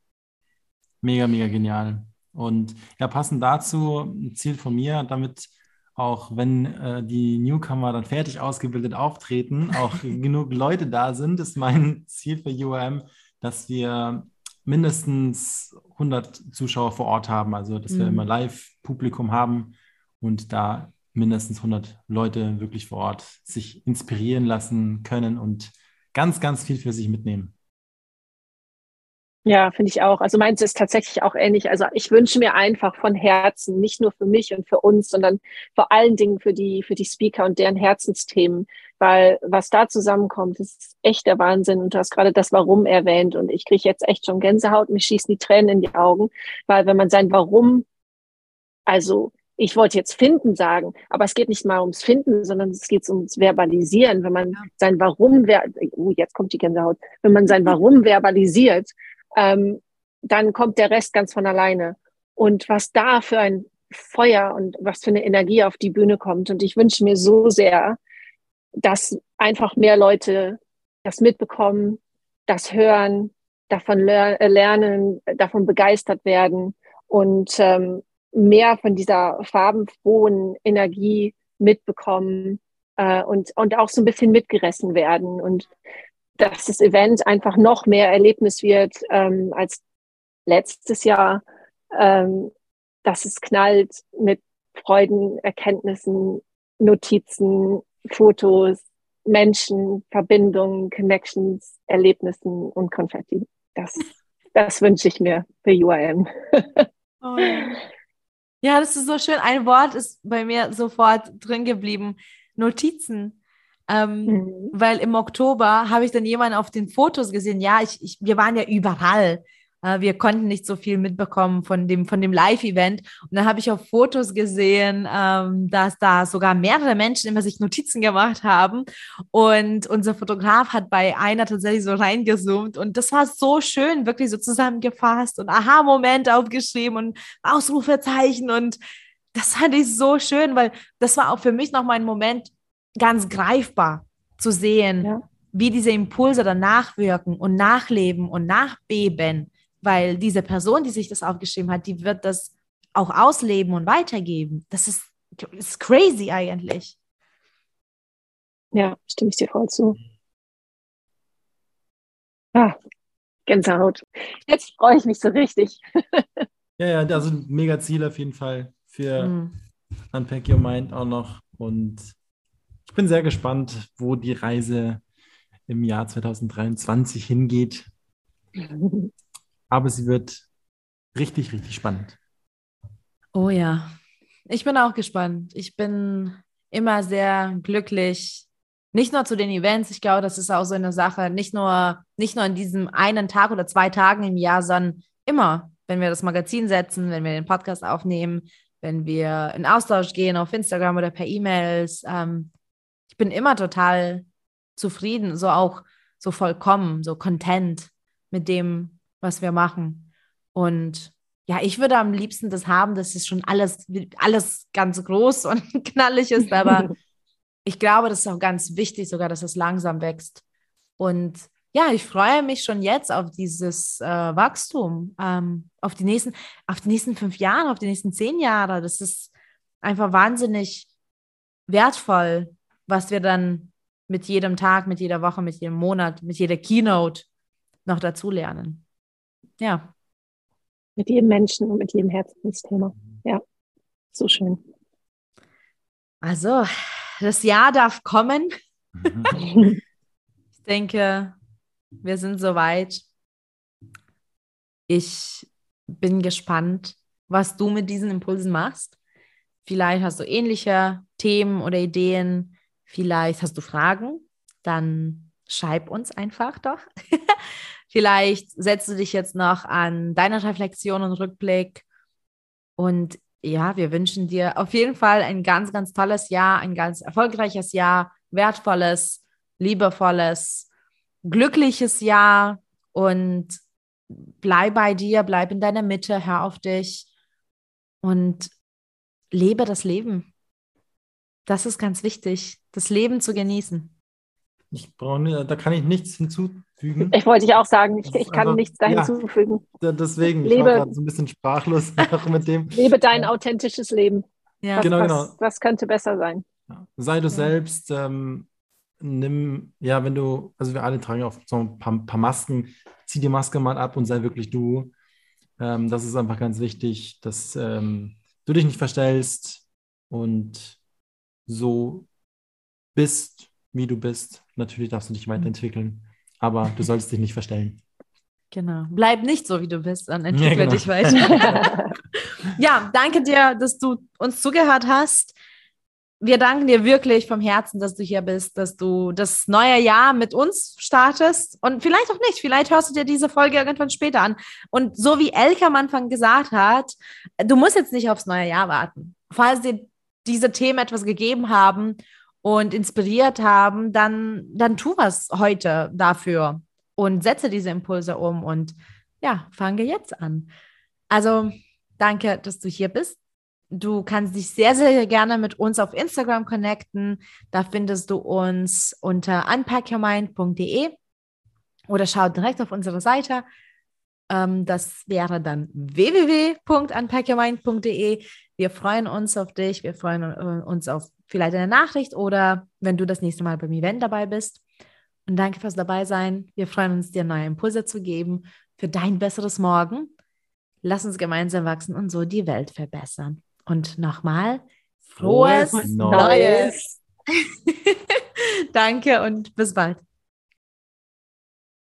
S2: mega, mega genial. Und ja, passend dazu ein Ziel von mir, damit auch wenn äh, die Newcomer dann fertig ausgebildet auftreten, auch [laughs] genug Leute da sind, ist mein Ziel für UAM, dass wir mindestens 100 Zuschauer vor Ort haben, also dass mhm. wir immer Live-Publikum haben und da mindestens 100 Leute wirklich vor Ort sich inspirieren lassen können und ganz, ganz viel für sich mitnehmen.
S3: Ja, finde ich auch. Also meins ist tatsächlich auch ähnlich. Also ich wünsche mir einfach von Herzen, nicht nur für mich und für uns, sondern vor allen Dingen für die, für die Speaker und deren Herzensthemen. Weil was da zusammenkommt, ist echt der Wahnsinn. Und du hast gerade das Warum erwähnt. Und ich kriege jetzt echt schon Gänsehaut, mir schießen die Tränen in die Augen. Weil wenn man sein Warum, also ich wollte jetzt finden sagen, aber es geht nicht mal ums Finden, sondern es geht ums Verbalisieren. Wenn man sein Warum, oh, jetzt kommt die Gänsehaut, wenn man sein Warum [laughs] verbalisiert, ähm, dann kommt der Rest ganz von alleine. Und was da für ein Feuer und was für eine Energie auf die Bühne kommt. Und ich wünsche mir so sehr, dass einfach mehr Leute das mitbekommen, das hören, davon lernen, davon begeistert werden und ähm, mehr von dieser farbenfrohen Energie mitbekommen äh, und, und auch so ein bisschen mitgerissen werden und dass das Event einfach noch mehr Erlebnis wird ähm, als letztes Jahr, ähm, dass es knallt mit Freuden, Erkenntnissen, Notizen, Fotos, Menschen, Verbindungen, Connections, Erlebnissen und Konfetti. Das, das wünsche ich mir für UIM.
S1: Oh ja. Ja, das ist so schön. Ein Wort ist bei mir sofort drin geblieben. Notizen. Ähm, mhm. Weil im Oktober habe ich dann jemanden auf den Fotos gesehen. Ja, ich, ich, wir waren ja überall. Äh, wir konnten nicht so viel mitbekommen von dem, von dem Live-Event. Und dann habe ich auf Fotos gesehen, ähm, dass da sogar mehrere Menschen immer sich Notizen gemacht haben. Und unser Fotograf hat bei einer tatsächlich so reingezoomt. Und das war so schön, wirklich so zusammengefasst und Aha-Moment aufgeschrieben und Ausrufezeichen. Und das fand ich so schön, weil das war auch für mich noch mal ein Moment ganz greifbar zu sehen, ja. wie diese Impulse dann nachwirken und nachleben und nachbeben weil diese Person, die sich das aufgeschrieben hat, die wird das auch ausleben und weitergeben. Das ist, ist crazy eigentlich.
S3: Ja, stimme ich dir voll zu. Ah, Gänsehaut. Jetzt freue ich mich so richtig.
S2: ja, ja, da sind mega Ziele auf jeden Fall für mm. Unpack Your Mind auch noch. Und ich bin sehr gespannt, wo die Reise im Jahr 2023 hingeht. [laughs] aber sie wird richtig, richtig spannend.
S1: Oh ja, ich bin auch gespannt. Ich bin immer sehr glücklich. Nicht nur zu den Events, ich glaube, das ist auch so eine Sache, nicht nur, nicht nur an diesem einen Tag oder zwei Tagen im Jahr, sondern immer, wenn wir das Magazin setzen, wenn wir den Podcast aufnehmen, wenn wir in Austausch gehen auf Instagram oder per E-Mails. Ähm, ich bin immer total zufrieden, so auch so vollkommen, so content mit dem, was wir machen. Und ja, ich würde am liebsten das haben, dass es schon alles, alles ganz groß und [laughs] knallig ist, aber ich glaube, das ist auch ganz wichtig, sogar, dass es langsam wächst. Und ja, ich freue mich schon jetzt auf dieses äh, Wachstum, ähm, auf die nächsten, auf die nächsten fünf Jahre, auf die nächsten zehn Jahre. Das ist einfach wahnsinnig wertvoll, was wir dann mit jedem Tag, mit jeder Woche, mit jedem Monat, mit jeder Keynote noch dazulernen ja.
S3: Mit jedem Menschen und mit jedem Herzensthema. Ja, so schön.
S1: Also, das Jahr darf kommen. [laughs] ich denke, wir sind soweit. Ich bin gespannt, was du mit diesen Impulsen machst. Vielleicht hast du ähnliche Themen oder Ideen. Vielleicht hast du Fragen. Dann schreib uns einfach doch. [laughs] Vielleicht setzt du dich jetzt noch an deine Reflexion und Rückblick. Und ja, wir wünschen dir auf jeden Fall ein ganz, ganz tolles Jahr, ein ganz erfolgreiches Jahr, wertvolles, liebevolles, glückliches Jahr und bleib bei dir, bleib in deiner Mitte, hör auf dich und lebe das Leben. Das ist ganz wichtig, das Leben zu genießen.
S2: Ich brauche, da kann ich nichts hinzufügen.
S3: Ich wollte ich auch sagen, ich, ich kann
S2: einfach,
S3: nichts da
S2: ja,
S3: hinzufügen.
S2: Deswegen,
S3: Lebe,
S2: ich war gerade so ein bisschen sprachlos [laughs] mit dem.
S3: Lebe dein authentisches Leben.
S1: Ja.
S3: Was,
S2: Genau,
S3: was,
S2: genau.
S3: was könnte besser sein?
S2: Ja. Sei du selbst, ähm, nimm, ja, wenn du, also wir alle tragen auch so ein paar, paar Masken, zieh die Maske mal ab und sei wirklich du. Ähm, das ist einfach ganz wichtig, dass ähm, du dich nicht verstellst und so bist, wie du bist. Natürlich darfst du dich weiterentwickeln, aber du sollst dich nicht verstellen.
S1: Genau. Bleib nicht so, wie du bist, dann entwickle
S2: Ja, genau.
S1: dich weiter. [laughs] ja, danke dir, dass du uns zugehört hast. Wir danken dir wirklich vom Herzen, dass du hier bist, dass du das neue Jahr mit uns startest und vielleicht auch nicht. Vielleicht hörst du dir diese Folge irgendwann später an. Und so wie Elke am Anfang gesagt hat, du musst jetzt nicht aufs neue Jahr warten. Falls dir diese Themen etwas gegeben haben und inspiriert haben, dann, dann tu was heute dafür und setze diese Impulse um und ja, fange jetzt an. Also danke, dass du hier bist. Du kannst dich sehr, sehr gerne mit uns auf Instagram connecten. Da findest du uns unter unpackyourmind.de oder schau direkt auf unsere Seite. Ähm, das wäre dann www.unpackyourmind.de. Wir freuen uns auf dich. Wir freuen äh, uns auf vielleicht eine Nachricht oder wenn du das nächste Mal beim Event dabei bist. Und danke fürs dabei sein. Wir freuen uns, dir neue Impulse zu geben für dein besseres Morgen. Lass uns gemeinsam wachsen und so die Welt verbessern. Und nochmal, frohes,
S2: Frohes
S1: Neues. [laughs] Danke und bis bald.